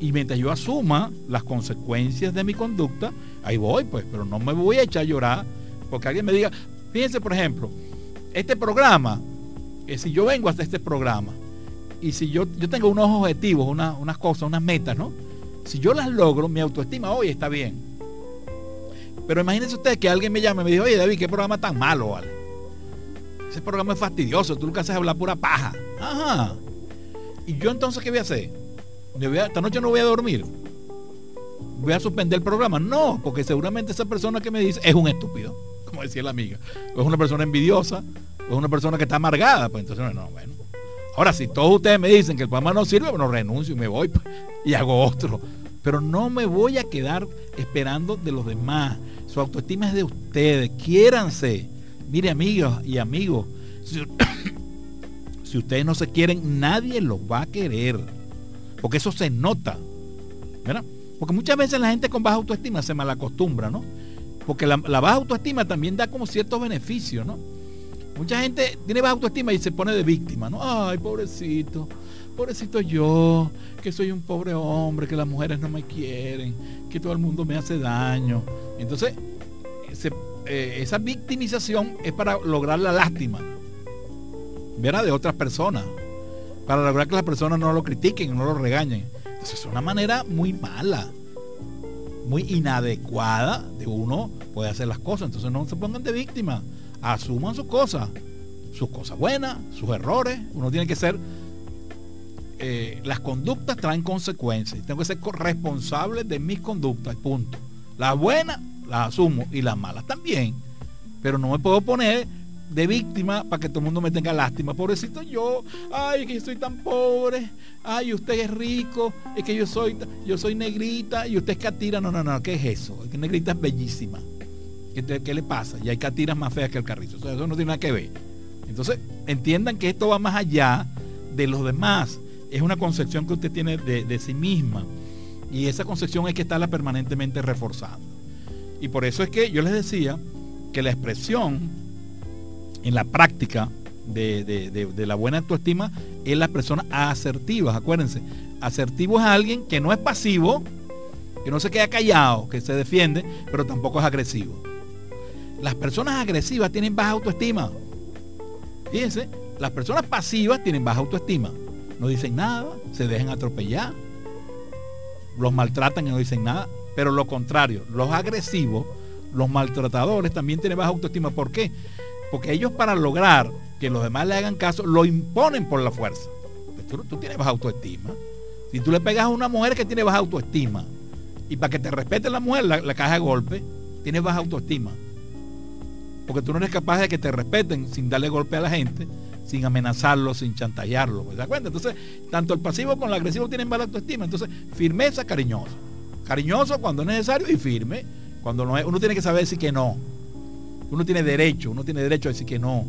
y mientras yo asuma las consecuencias de mi conducta, ahí voy, pues. Pero no me voy a echar a llorar porque alguien me diga, fíjense, por ejemplo, este programa, que si yo vengo hasta este programa, y si yo, yo tengo unos objetivos, unas cosas, unas metas, ¿no? Si yo las logro, mi autoestima hoy está bien. Pero imagínense ustedes que alguien me llame y me dice, oye David, qué programa tan malo, ¿vale? Ese programa es fastidioso, tú lo que haces es hablar pura paja. Ajá. ¿Y yo entonces qué voy a hacer? Esta noche no voy a dormir. Voy a suspender el programa. No, porque seguramente esa persona que me dice es un estúpido, como decía la amiga. O es una persona envidiosa, o es una persona que está amargada. Pues entonces, no, bueno. Ahora, si todos ustedes me dicen que el programa no sirve, bueno, renuncio y me voy pues, y hago otro. Pero no me voy a quedar esperando de los demás. Su autoestima es de ustedes. Quiéranse. Mire, amigas y amigos, si, ustedes no se quieren, nadie los va a querer. Porque eso se nota. ¿verdad? Porque muchas veces la gente con baja autoestima se malacostumbra, ¿no? Porque la, baja autoestima también da como ciertos beneficios, ¿no? Mucha gente tiene baja autoestima y se pone de víctima, ¿no? Ay, pobrecito, pobrecito yo, que soy un pobre hombre, que las mujeres no me quieren, que todo el mundo me hace daño. Entonces, eh, esa victimización es para lograr la lástima, ¿verdad? De otras personas, para lograr que las personas no lo critiquen, no lo regañen. Entonces, es una manera muy mala, muy inadecuada de uno puede hacer las cosas. Entonces, no se pongan de víctima asuman sus cosas, sus cosas buenas, sus errores. Uno tiene que ser, eh, las conductas traen consecuencias. Tengo que ser responsable de mis conductas, punto. Las buenas las asumo y las malas también. Pero no me puedo poner de víctima para que todo el mundo me tenga lástima. Pobrecito yo, ay, que yo soy tan pobre, ay, usted es rico, es que yo soy, yo soy negrita y usted es catira. No, no, no, ¿qué es eso? Es que negrita es bellísima. ¿Qué, le pasa? Y hay catiras más feas que el carrizo. eso no tiene nada que ver. Entonces, entiendan que esto va más allá de los demás. Es una concepción que usted tiene de, sí misma. Y esa concepción hay que estarla permanentemente reforzando. Y por eso es que yo les decía que la expresión en la práctica de, la buena autoestima es las personas asertivas, acuérdense. Asertivo es alguien que no es pasivo, que no se queda callado, que se defiende, pero tampoco es agresivo. Las personas agresivas tienen baja autoestima. Fíjense, las personas pasivas tienen baja autoestima. No dicen nada, se dejan atropellar, los maltratan y no dicen nada. Pero lo contrario, los agresivos, los maltratadores también tienen baja autoestima. ¿Por qué? Porque ellos para lograr que los demás le hagan caso, lo imponen por la fuerza. Tú, tienes baja autoestima. Si tú le pegas a una mujer que tiene baja autoestima y para que te respete la mujer la, la caja de golpe, tienes baja autoestima. Porque tú no eres capaz de que te respeten sin darle golpe a la gente, sin amenazarlo, sin chantajearlo. ¿Se da cuenta? Entonces, tanto el pasivo como el agresivo tienen baja autoestima. Entonces, firmeza cariñoso. Cariñoso cuando es necesario y firme cuando no es. Uno tiene que saber decir que no. Uno tiene derecho, uno tiene derecho a decir que no.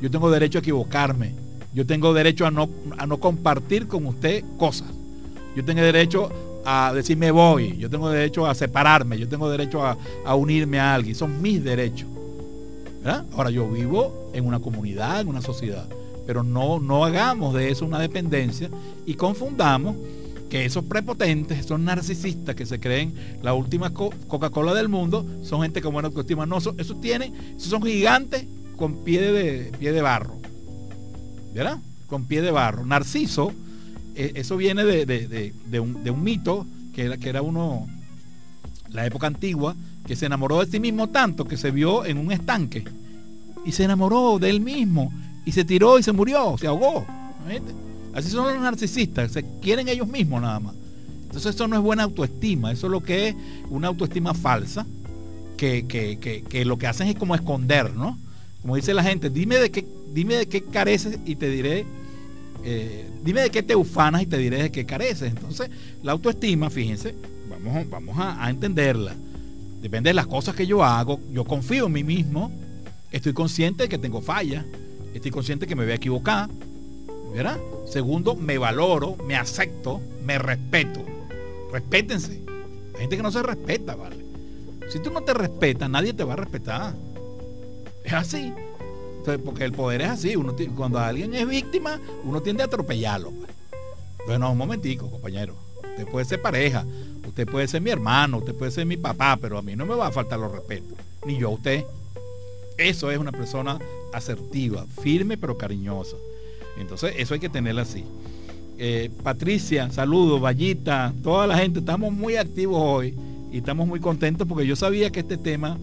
Yo tengo derecho a equivocarme. Yo tengo derecho a no, a no compartir con usted cosas. Yo tengo derecho a decir me voy. Yo tengo derecho a separarme. Yo tengo derecho a, a unirme a alguien. Son mis derechos. Ahora yo vivo en una comunidad, en una sociedad. Pero no, no hagamos de eso una dependencia y confundamos que esos prepotentes, esos narcisistas que se creen la última Coca-Cola del mundo, son gente con buena autoestima. No, esos tienen, esos son gigantes con pie de, pie de barro. ¿Verdad? Con pie de barro. Narciso, e, eso viene de, un, mito que era, que era uno, la época antigua, que se enamoró de sí mismo tanto que se vio en un estanque y se enamoró de él mismo y se tiró y se murió, se ahogó. Así son los narcisistas, se quieren ellos mismos nada más. Entonces eso no es buena autoestima, eso es lo que es una autoestima falsa, que, lo que hacen es como esconder, ¿no? Como dice la gente, dime de qué, dime de qué careces y te diré, eh, dime de qué te ufanas y te diré de qué careces. Entonces, la autoestima, fíjense, vamos, vamos a, entenderla. Depende de las cosas que yo hago, yo confío en mí mismo, estoy consciente de que tengo fallas, estoy consciente de que me voy a equivocar, ¿verdad? Segundo, me valoro, me acepto, me respeto. Respétense. Hay gente que no se respeta, ¿vale? Si tú no te respetas, nadie te va a respetar. Es así. porque el poder es así. Uno cuando alguien es víctima, uno tiende a atropellarlo. Pues. Entonces, no, un momentico, compañero. Usted puede ser pareja, usted puede ser mi hermano, usted puede ser mi papá, pero a mí no me va a faltar los respetos. Ni yo a usted. Eso es una persona asertiva, firme pero cariñosa. Entonces, eso hay que tenerlo así. Eh, Patricia, saludos, Vallita, toda la gente, estamos muy activos hoy y estamos muy contentos porque yo sabía que este tema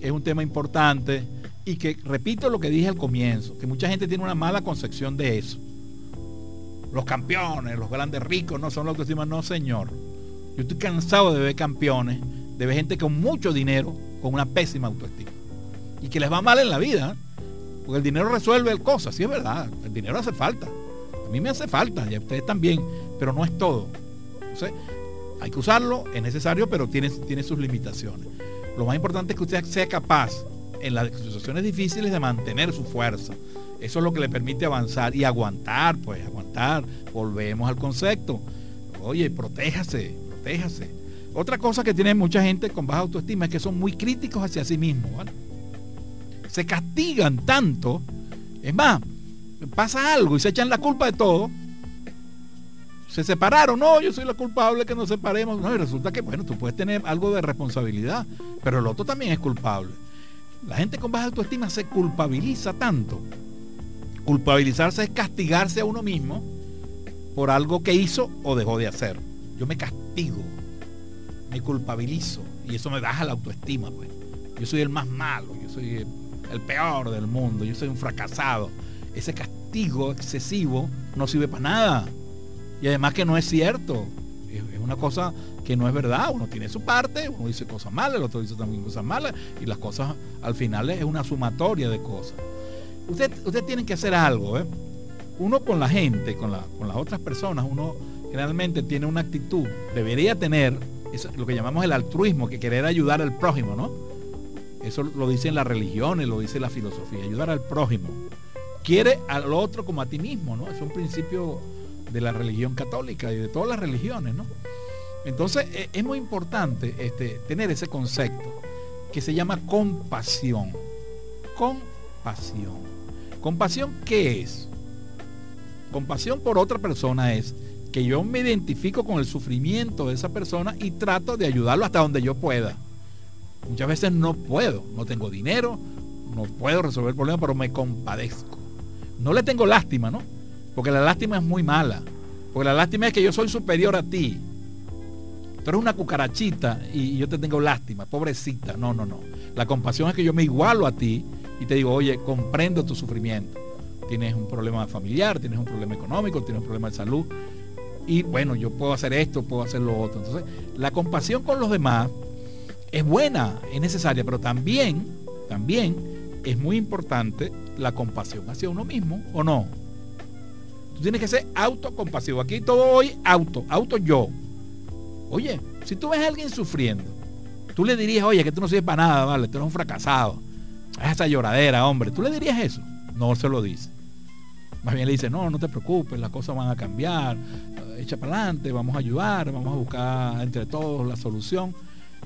es un tema importante y que, repito lo que dije al comienzo, que mucha gente tiene una mala concepción de eso. Los campeones, los grandes ricos no son los que decimos, no señor. Yo estoy cansado de ver campeones, de ver gente con mucho dinero, con una pésima autoestima. Y que les va mal en la vida. Porque el dinero resuelve cosas, sí es verdad. El dinero hace falta. A mí me hace falta, y a ustedes también, pero no es todo. Entonces, hay que usarlo, es necesario, pero tiene, tiene sus limitaciones. Lo más importante es que usted sea capaz en las situaciones difíciles de mantener su fuerza. Eso es lo que le permite avanzar y aguantar, pues, aguantar. Volvemos al concepto. Oye, protéjase, protéjase. Otra cosa que tiene mucha gente con baja autoestima es que son muy críticos hacia sí mismos. Se castigan tanto. Es más, pasa algo y se echan la culpa de todo. Se separaron, no, yo soy la culpable que nos separemos. No, y resulta que, bueno, tú puedes tener algo de responsabilidad, pero el otro también es culpable. La gente con baja autoestima se culpabiliza tanto. Culpabilizarse es castigarse a uno mismo por algo que hizo o dejó de hacer. Yo me castigo, me culpabilizo y eso me baja la autoestima, pues. Yo soy el más malo, yo soy el peor del mundo, yo soy un fracasado. Ese castigo excesivo no sirve para nada. Y además que no es cierto. Es, una cosa que no es verdad. Uno tiene su parte, uno dice cosas malas, el otro dice también cosas malas. Y las cosas al final es una sumatoria de cosas. Usted, usted tiene que hacer algo. ¿eh? Uno con la gente, con, con las otras personas, uno generalmente tiene una actitud, debería tener lo que llamamos el altruismo, que querer ayudar al prójimo, ¿no? Eso lo dicen las religiones, lo dice la filosofía, ayudar al prójimo. Quiere al otro como a ti mismo, ¿no? Es un principio de la religión católica y de todas las religiones, ¿no? Entonces e, es muy importante este, tener ese concepto que se llama compasión. Compasión. Compasión, ¿qué es? Compasión por otra persona es que yo me identifico con el sufrimiento de esa persona y trato de ayudarlo hasta donde yo pueda. Muchas veces no puedo, no tengo dinero, no puedo resolver el problema, pero me compadezco. No le tengo lástima, ¿no? Porque la lástima es muy mala. Porque la lástima es que yo soy superior a ti. Tú eres una cucarachita y yo te tengo lástima, pobrecita. No, no, no. La compasión es que yo me igualo a ti y te digo, oye, comprendo tu sufrimiento. Tienes un problema familiar, tienes un problema económico, tienes un problema de salud. Y bueno, yo puedo hacer esto, puedo hacer lo otro. Entonces, la compasión con los demás es buena, es necesaria, pero también, también es muy importante la compasión hacia uno mismo, ¿o no? Tú tienes que ser autocompasivo. Aquí todo hoy auto, auto yo. Oye, si tú ves a alguien sufriendo, tú le dirías, oye, que tú no sirves para nada, vale, tú eres un fracasado. Es esa lloradera, hombre. ¿Tú le dirías eso? No se lo dice. Más bien le dice, no, no te preocupes, las cosas van a cambiar, echa para adelante, vamos a ayudar, vamos a buscar entre todos la solución.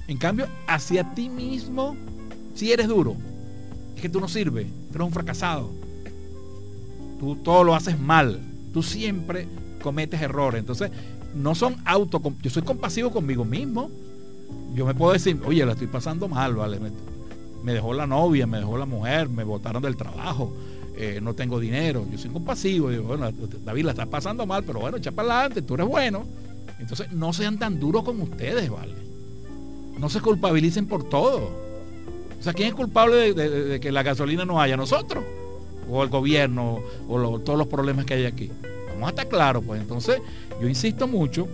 En cambio, hacia ti mismo, si eres duro, es que tú no sirves, tú eres un fracasado. Tú todo lo haces mal, tú siempre cometes errores. Entonces, no son auto, yo soy compasivo conmigo mismo. Yo me puedo decir, oye, la estoy pasando mal, ¿vale? Me, dejó la novia, me dejó la mujer, me botaron del trabajo, eh, no tengo dinero. Yo soy compasivo, digo, bueno, David la estás pasando mal, pero bueno, echa para adelante, tú eres bueno. Entonces, no sean tan duros con ustedes, ¿vale? No se culpabilicen por todo. O sea, ¿quién es culpable de, que la gasolina no haya? ¿Nosotros? ¿O el gobierno? ¿O todos los problemas que hay aquí? Vamos a estar claros, pues entonces yo insisto mucho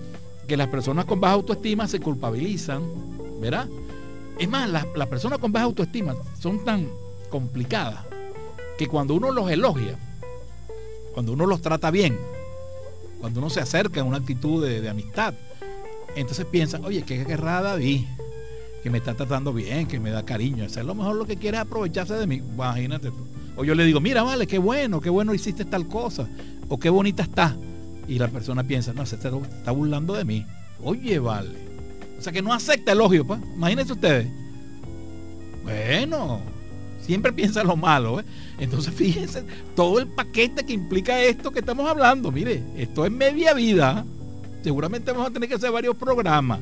que las personas con baja autoestima se culpabilizan, ¿verdad? Es más, las, personas con baja autoestima son tan complicadas que cuando uno los elogia, cuando uno los trata bien, cuando uno se acerca en una actitud de, amistad, entonces piensan, oye, qué querrá David, que me está tratando bien, que me da cariño. Hacer lo mejor lo que quiere es aprovecharse de mí. Imagínate tú. O yo le digo, mira, vale, qué bueno, qué bueno hiciste tal cosa. O qué bonita está. Y la persona piensa, no, se está, burlando de mí. Oye, vale. O sea que no acepta elogio, pues. Imagínense ustedes. Bueno, siempre piensa lo malo. ¿eh? Entonces fíjense todo el paquete que implica esto que estamos hablando. Mire, esto es media vida. Seguramente vamos a tener que hacer varios programas.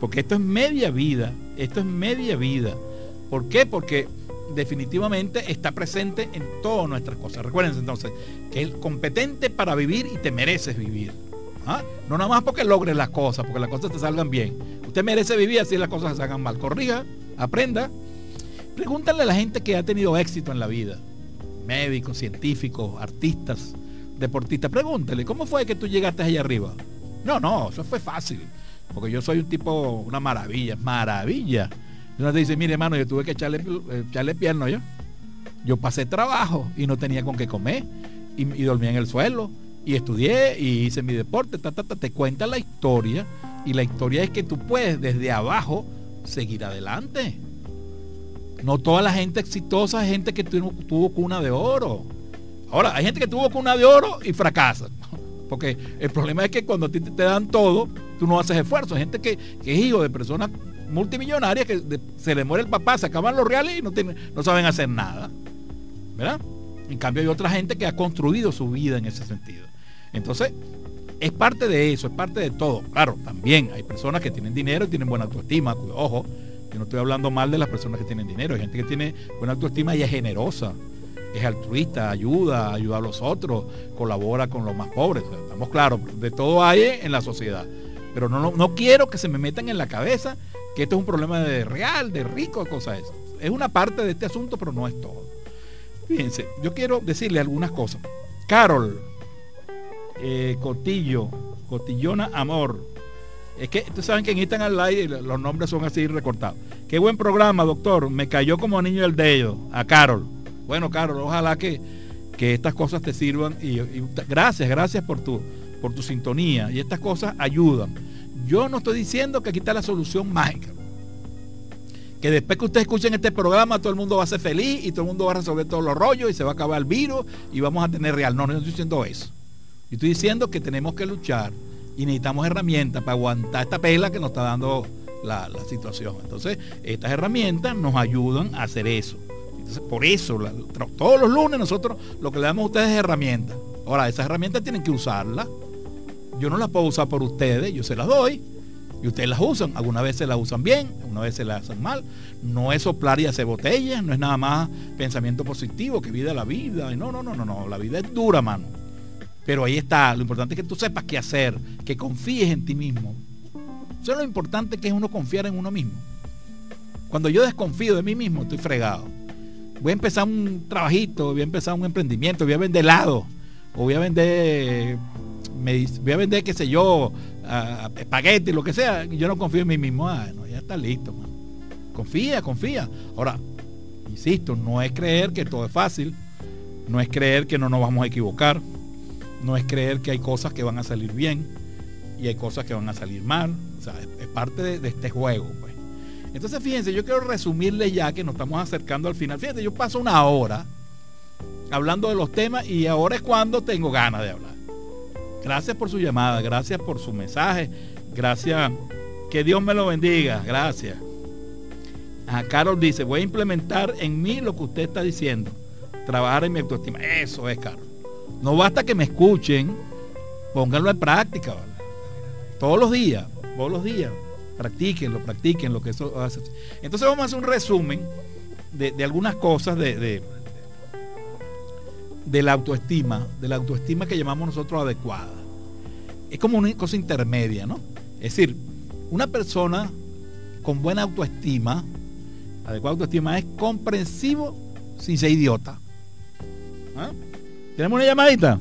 Porque esto es media vida. Esto es media vida. ¿Por qué? Porque definitivamente está presente en todas nuestras cosas. Recuérdense entonces que es competente para vivir y te mereces vivir. ¿Ah? No nada más porque logres las cosas, porque las cosas te salgan bien. Usted merece vivir así las cosas se hagan mal. Corrija, aprenda. Pregúntale a la gente que ha tenido éxito en la vida. Médicos, científicos, artistas, deportistas. Pregúntale, ¿cómo fue que tú llegaste allá arriba? No, no, eso fue fácil. Porque yo soy un tipo, una maravilla, maravilla. Y uno te dice, mire hermano, yo tuve que echarle, echarle yo. Yo pasé trabajo y no tenía con qué comer. Y, dormía en el suelo. Y estudié y hice mi deporte. Ta, te cuenta la historia. Y la historia es que tú puedes desde abajo seguir adelante. No toda la gente exitosa es gente que tuvo, tuvo cuna de oro. Ahora, hay gente que tuvo cuna de oro y fracasa. Porque el problema es que cuando a ti te, dan todo, tú no haces esfuerzo. Hay gente que, es hijo de personas multimillonarias que se le muere el papá, se acaban los reales y no, tienen, no saben hacer nada. ¿Verdad? En cambio hay otra gente que ha construido su vida en ese sentido. Entonces, es parte de eso, es parte de todo. Claro, también hay personas que tienen dinero y tienen buena autoestima. Ojo, yo no estoy hablando mal de las personas que tienen dinero. Hay gente que tiene buena autoestima y es generosa es altruista, ayuda, ayuda a los otros, colabora con los más pobres. estamos claros, de todo hay en la sociedad. Pero no, no, quiero que se me metan en la cabeza que esto es un problema de real, de rico, cosas esas. Es una parte de este asunto, pero no es todo. Fíjense, yo quiero decirle algunas cosas. Carol, eh, Cotillo, Cotillona Amor. Es que ustedes saben que en Instagram Live los nombres son así recortados. Qué buen programa, doctor. Me cayó como niño el dedo. A Carol. Bueno, Carlos, ojalá que, estas cosas te sirvan y, gracias, gracias por tu, por tu sintonía y estas cosas ayudan. Yo no estoy diciendo que aquí está la solución mágica. Que después que ustedes escuchen este programa todo el mundo va a ser feliz y todo el mundo va a resolver todos los rollos y se va a acabar el virus y vamos a tener real. No, no estoy diciendo eso. Yo estoy diciendo que tenemos que luchar y necesitamos herramientas para aguantar esta pela que nos está dando la, la situación. Entonces, estas herramientas nos ayudan a hacer eso Por eso, todos los lunes nosotros lo que le damos a ustedes es herramientas. Ahora, esas herramientas tienen que usarlas. Yo no las puedo usar por ustedes, yo se las doy. Y ustedes las usan. Algunas veces las usan bien, algunas veces las hacen mal. No es soplar y hacer botellas, no es nada más pensamiento positivo, que vida la vida. No, no, no, no, no. La vida es dura, mano. Pero ahí está. Lo importante es que tú sepas qué hacer, que confíes en ti mismo. Eso es lo importante que es uno confiar en uno mismo. Cuando yo desconfío de mí mismo, estoy fregado. Voy a empezar un trabajito, voy a empezar un emprendimiento, voy a vender helado, o voy a vender, voy a vender, qué sé yo, espagueti, lo que sea. Yo no confío en mí mismo. Ah, no, ya está listo. Confía, confía. Ahora, insisto, no es creer que todo es fácil, no es creer que no nos vamos a equivocar, no es creer que hay cosas que van a salir bien y hay cosas que van a salir mal. O sea, es, parte de, de este juego. Pues. Entonces, fíjense, yo quiero resumirles ya que nos estamos acercando al final. Fíjense, yo paso una hora hablando de los temas y ahora es cuando tengo ganas de hablar. Gracias por su llamada, gracias por su mensaje, gracias. Que Dios me lo bendiga, gracias. A Carol dice, voy a implementar en mí lo que usted está diciendo. Trabajar en mi autoestima. Eso es, Carol. No basta que me escuchen, pónganlo en práctica, ¿vale? Todos los días, todos los días practíquenlo, practiquen lo que eso hace. Entonces vamos a hacer un resumen de, algunas cosas de, de, la autoestima, de la autoestima que llamamos nosotros adecuada. Es como una cosa intermedia, ¿no? Es decir, una persona con buena autoestima, adecuada autoestima, es comprensivo sin ser idiota. ¿Ah? ¿Tenemos una llamadita?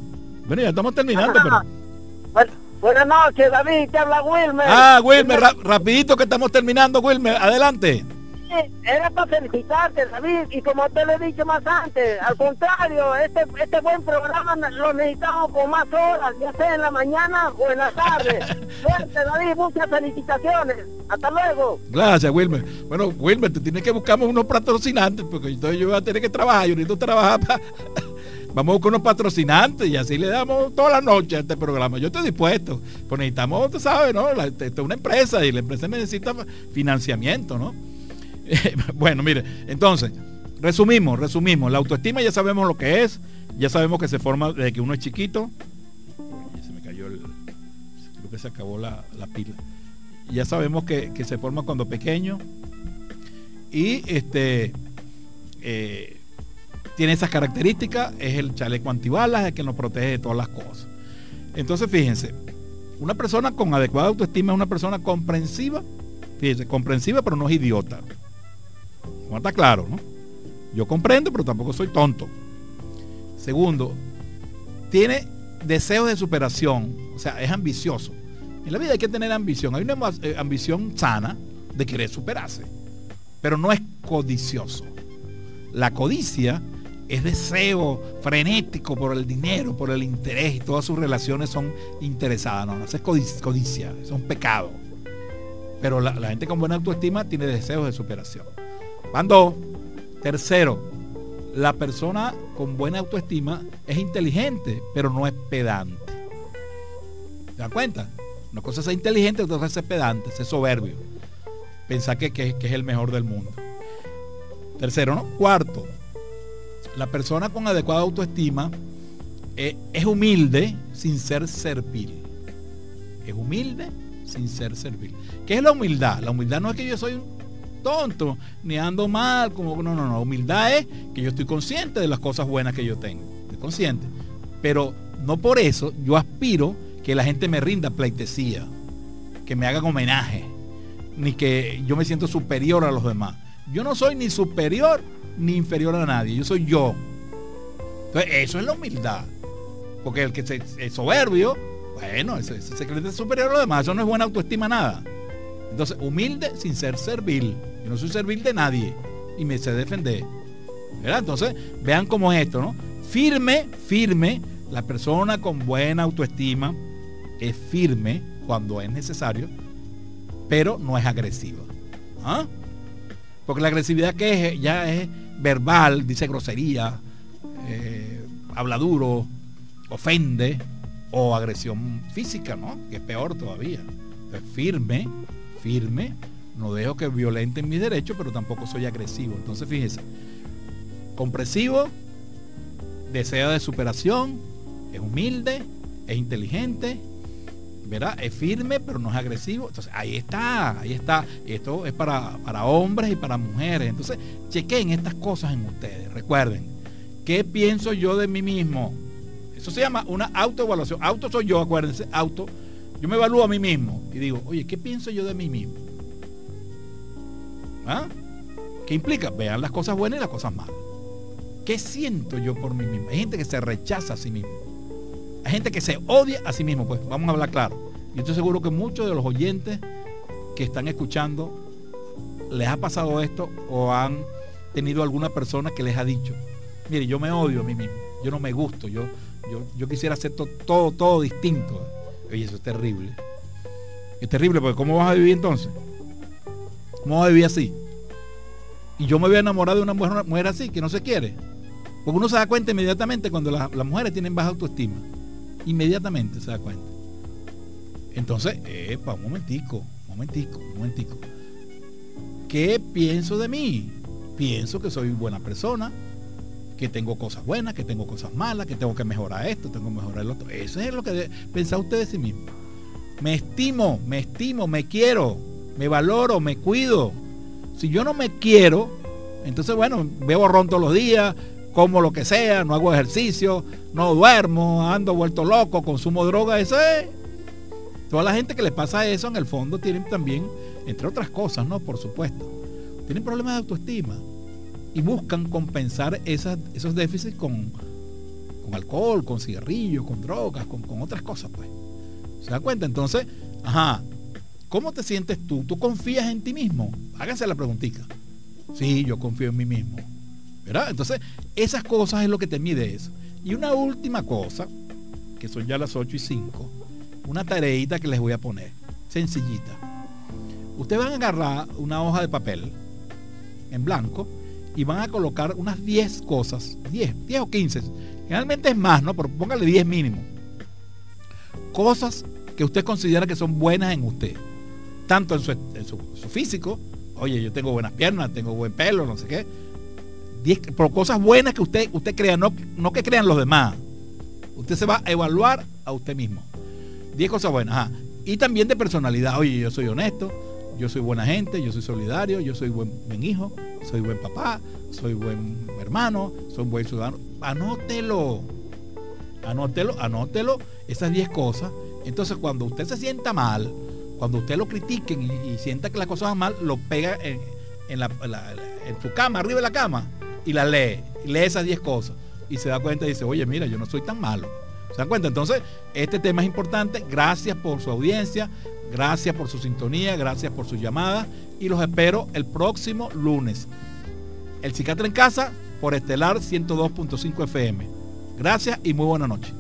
Bueno, ya estamos terminando, pero... Buenas noches, David, te habla Wilmer. Ah, Wilmer, rapidito que estamos terminando, Wilmer, adelante. Sí, era para felicitarte, David, y como te lo he dicho más antes, al contrario, este, este buen programa lo necesitamos con más horas, ya sea en la mañana o en la tarde. Suerte, David, muchas felicitaciones. Hasta luego. Gracias, Wilmer. Bueno, Wilmer, te tienes que buscar unos patrocinantes, porque entonces yo voy a tener que trabajar, yo necesito trabajar para vamos con unos patrocinantes y así le damos toda la noche a este programa. Yo estoy dispuesto, pues necesitamos, tú sabes, ¿no? Esta es una empresa y la empresa necesita financiamiento, ¿no? bueno, mire, entonces, resumimos, resumimos. La autoestima ya sabemos lo que es, ya sabemos que se forma desde que uno es chiquito. Se me cayó el. Creo que se acabó la, pila. Ya sabemos que, se forma cuando pequeño. Y este. Eh, tiene esas características, es el chaleco antibalas, el que nos protege de todas las cosas. Entonces, fíjense, una persona con adecuada autoestima es una persona comprensiva, fíjense, comprensiva pero no es idiota. Está claro, ¿no? Yo comprendo, pero tampoco soy tonto. Segundo, tiene deseos de superación, o sea, es ambicioso. En la vida hay que tener ambición. Hay una eh, ambición sana de querer superarse, pero no es codicioso. La codicia es deseo frenético por el dinero, por el interés y todas sus relaciones son interesadas. No, no es codicia, es un pecado. Pero la, gente con buena autoestima tiene deseos de superación. Cuando, tercero, la persona con buena autoestima es inteligente, pero no es pedante. ¿Se dan cuenta? Una cosa es ser inteligente, otra cosa es ser pedante, ser soberbio. Pensar que, que es el mejor del mundo. Tercero, ¿no? Cuarto, la persona con adecuada autoestima eh, es humilde sin ser servil. Es humilde sin ser servil. ¿Qué es la humildad? La humildad no es que yo soy un tonto, ni ando mal, como no, no, no. Humildad es que yo estoy consciente de las cosas buenas que yo tengo. Estoy consciente. Pero no por eso yo aspiro que la gente me rinda pleitesía, que me hagan homenaje, ni que yo me siento superior a los demás. Yo no soy ni superior ni inferior a nadie, yo soy yo. Entonces, eso es la humildad. Porque el que es soberbio, bueno, ese, se cree superior a los demás, eso no es buena autoestima nada. Entonces, humilde sin ser servil. Yo no soy servil de nadie y me sé defender. Entonces, vean cómo es esto, ¿no? Firme, firme, la persona con buena autoestima es firme cuando es necesario, pero no es agresiva. ¿Ah? Porque la agresividad que es, ya es verbal, dice grosería, eh, habla duro, ofende, o agresión física, ¿no? Que es peor todavía. firme, firme, no dejo que violenten mis derechos, pero tampoco soy agresivo. Entonces, fíjese, compresivo, desea de superación, es humilde, es inteligente, ¿verdad? Es firme, pero no es agresivo. Entonces, ahí está, ahí está. Esto es para, para hombres y para mujeres. Entonces, chequen estas cosas en ustedes. Recuerden, ¿qué pienso yo de mí mismo? Eso se llama una autoevaluación. Auto soy yo, acuérdense, auto. Yo me evalúo a mí mismo y digo, oye, ¿qué pienso yo de mí mismo? ¿Ah? ¿Qué implica? Vean las cosas buenas y las cosas malas. ¿Qué siento yo por mí mismo? Hay gente que se rechaza a sí mismo. Hay gente que se odia a sí mismo. Pues vamos a hablar claro. Y estoy seguro que muchos de los oyentes que están escuchando les ha pasado esto o han tenido alguna persona que les ha dicho, mire, yo me odio a mí mismo, yo no me gusto, yo, yo, yo quisiera hacer todo, todo distinto. Oye, eso es terrible. Es terrible porque ¿cómo vas a vivir entonces? ¿Cómo vas a vivir así? Y yo me voy a enamorar de una mujer, así, que no se quiere. Porque uno se da cuenta inmediatamente cuando las mujeres tienen baja autoestima. Inmediatamente se da cuenta. Entonces, epa, un momentico, un momentico, un momentico. ¿Qué pienso de mí? Pienso que soy buena persona, que tengo cosas buenas, que tengo cosas malas, que tengo que mejorar esto, tengo que mejorar el otro. Eso es lo que pensar usted de sí mismo. Me estimo, me estimo, me quiero, me valoro, me cuido. Si yo no me quiero, entonces bueno, veo borrón todos los días, como lo que sea, no hago ejercicio, no duermo, ando vuelto loco, consumo droga, eso es. Toda la gente que le pasa eso en el fondo tienen también, entre otras cosas, ¿no? Por supuesto, tienen problemas de autoestima y buscan compensar esos déficits con, con alcohol, con cigarrillos, con drogas, con, con otras cosas, pues. ¿Se da cuenta? Entonces, ajá, ¿cómo te sientes tú? ¿Tú confías en ti mismo? Háganse la preguntita. Sí, yo confío en mí mismo. Entonces, esas cosas es lo que te mide eso. Y una última cosa, que son ya las 8 y 5, una tareita que les voy a poner, sencillita. Ustedes van a agarrar una hoja de papel en blanco y van a colocar unas 10 cosas, 10, 10 o 15. Generalmente es más, ¿no? Pero póngale 10 mínimo. Cosas que usted considera que son buenas en usted. Tanto en su, físico, oye, yo tengo buenas piernas, tengo buen pelo, no sé qué. 10, pero cosas buenas que usted, usted crea, no, no que crean los demás. Usted se va a evaluar a usted mismo. 10 cosas buenas. Y también de personalidad. Oye, yo soy honesto, yo soy buena gente, yo soy solidario, yo soy buen, hijo, soy buen papá, soy buen hermano, soy buen ciudadano. Anótelo. Anótelo, anótelo esas 10 cosas. Entonces cuando usted se sienta mal, cuando usted lo critiquen y, sienta que las cosas van mal, lo pega en, en su cama, arriba de la cama, y la lee. Lee esas 10 cosas. Y se da cuenta y dice, oye, mira, yo no soy tan malo. ¿Se dan cuenta? Entonces, este tema es importante. Gracias por su audiencia, gracias por su sintonía, gracias por su llamada y los espero el próximo lunes. El Psiquiatra en Casa por Estelar 102.5 FM. Gracias y muy buena noche.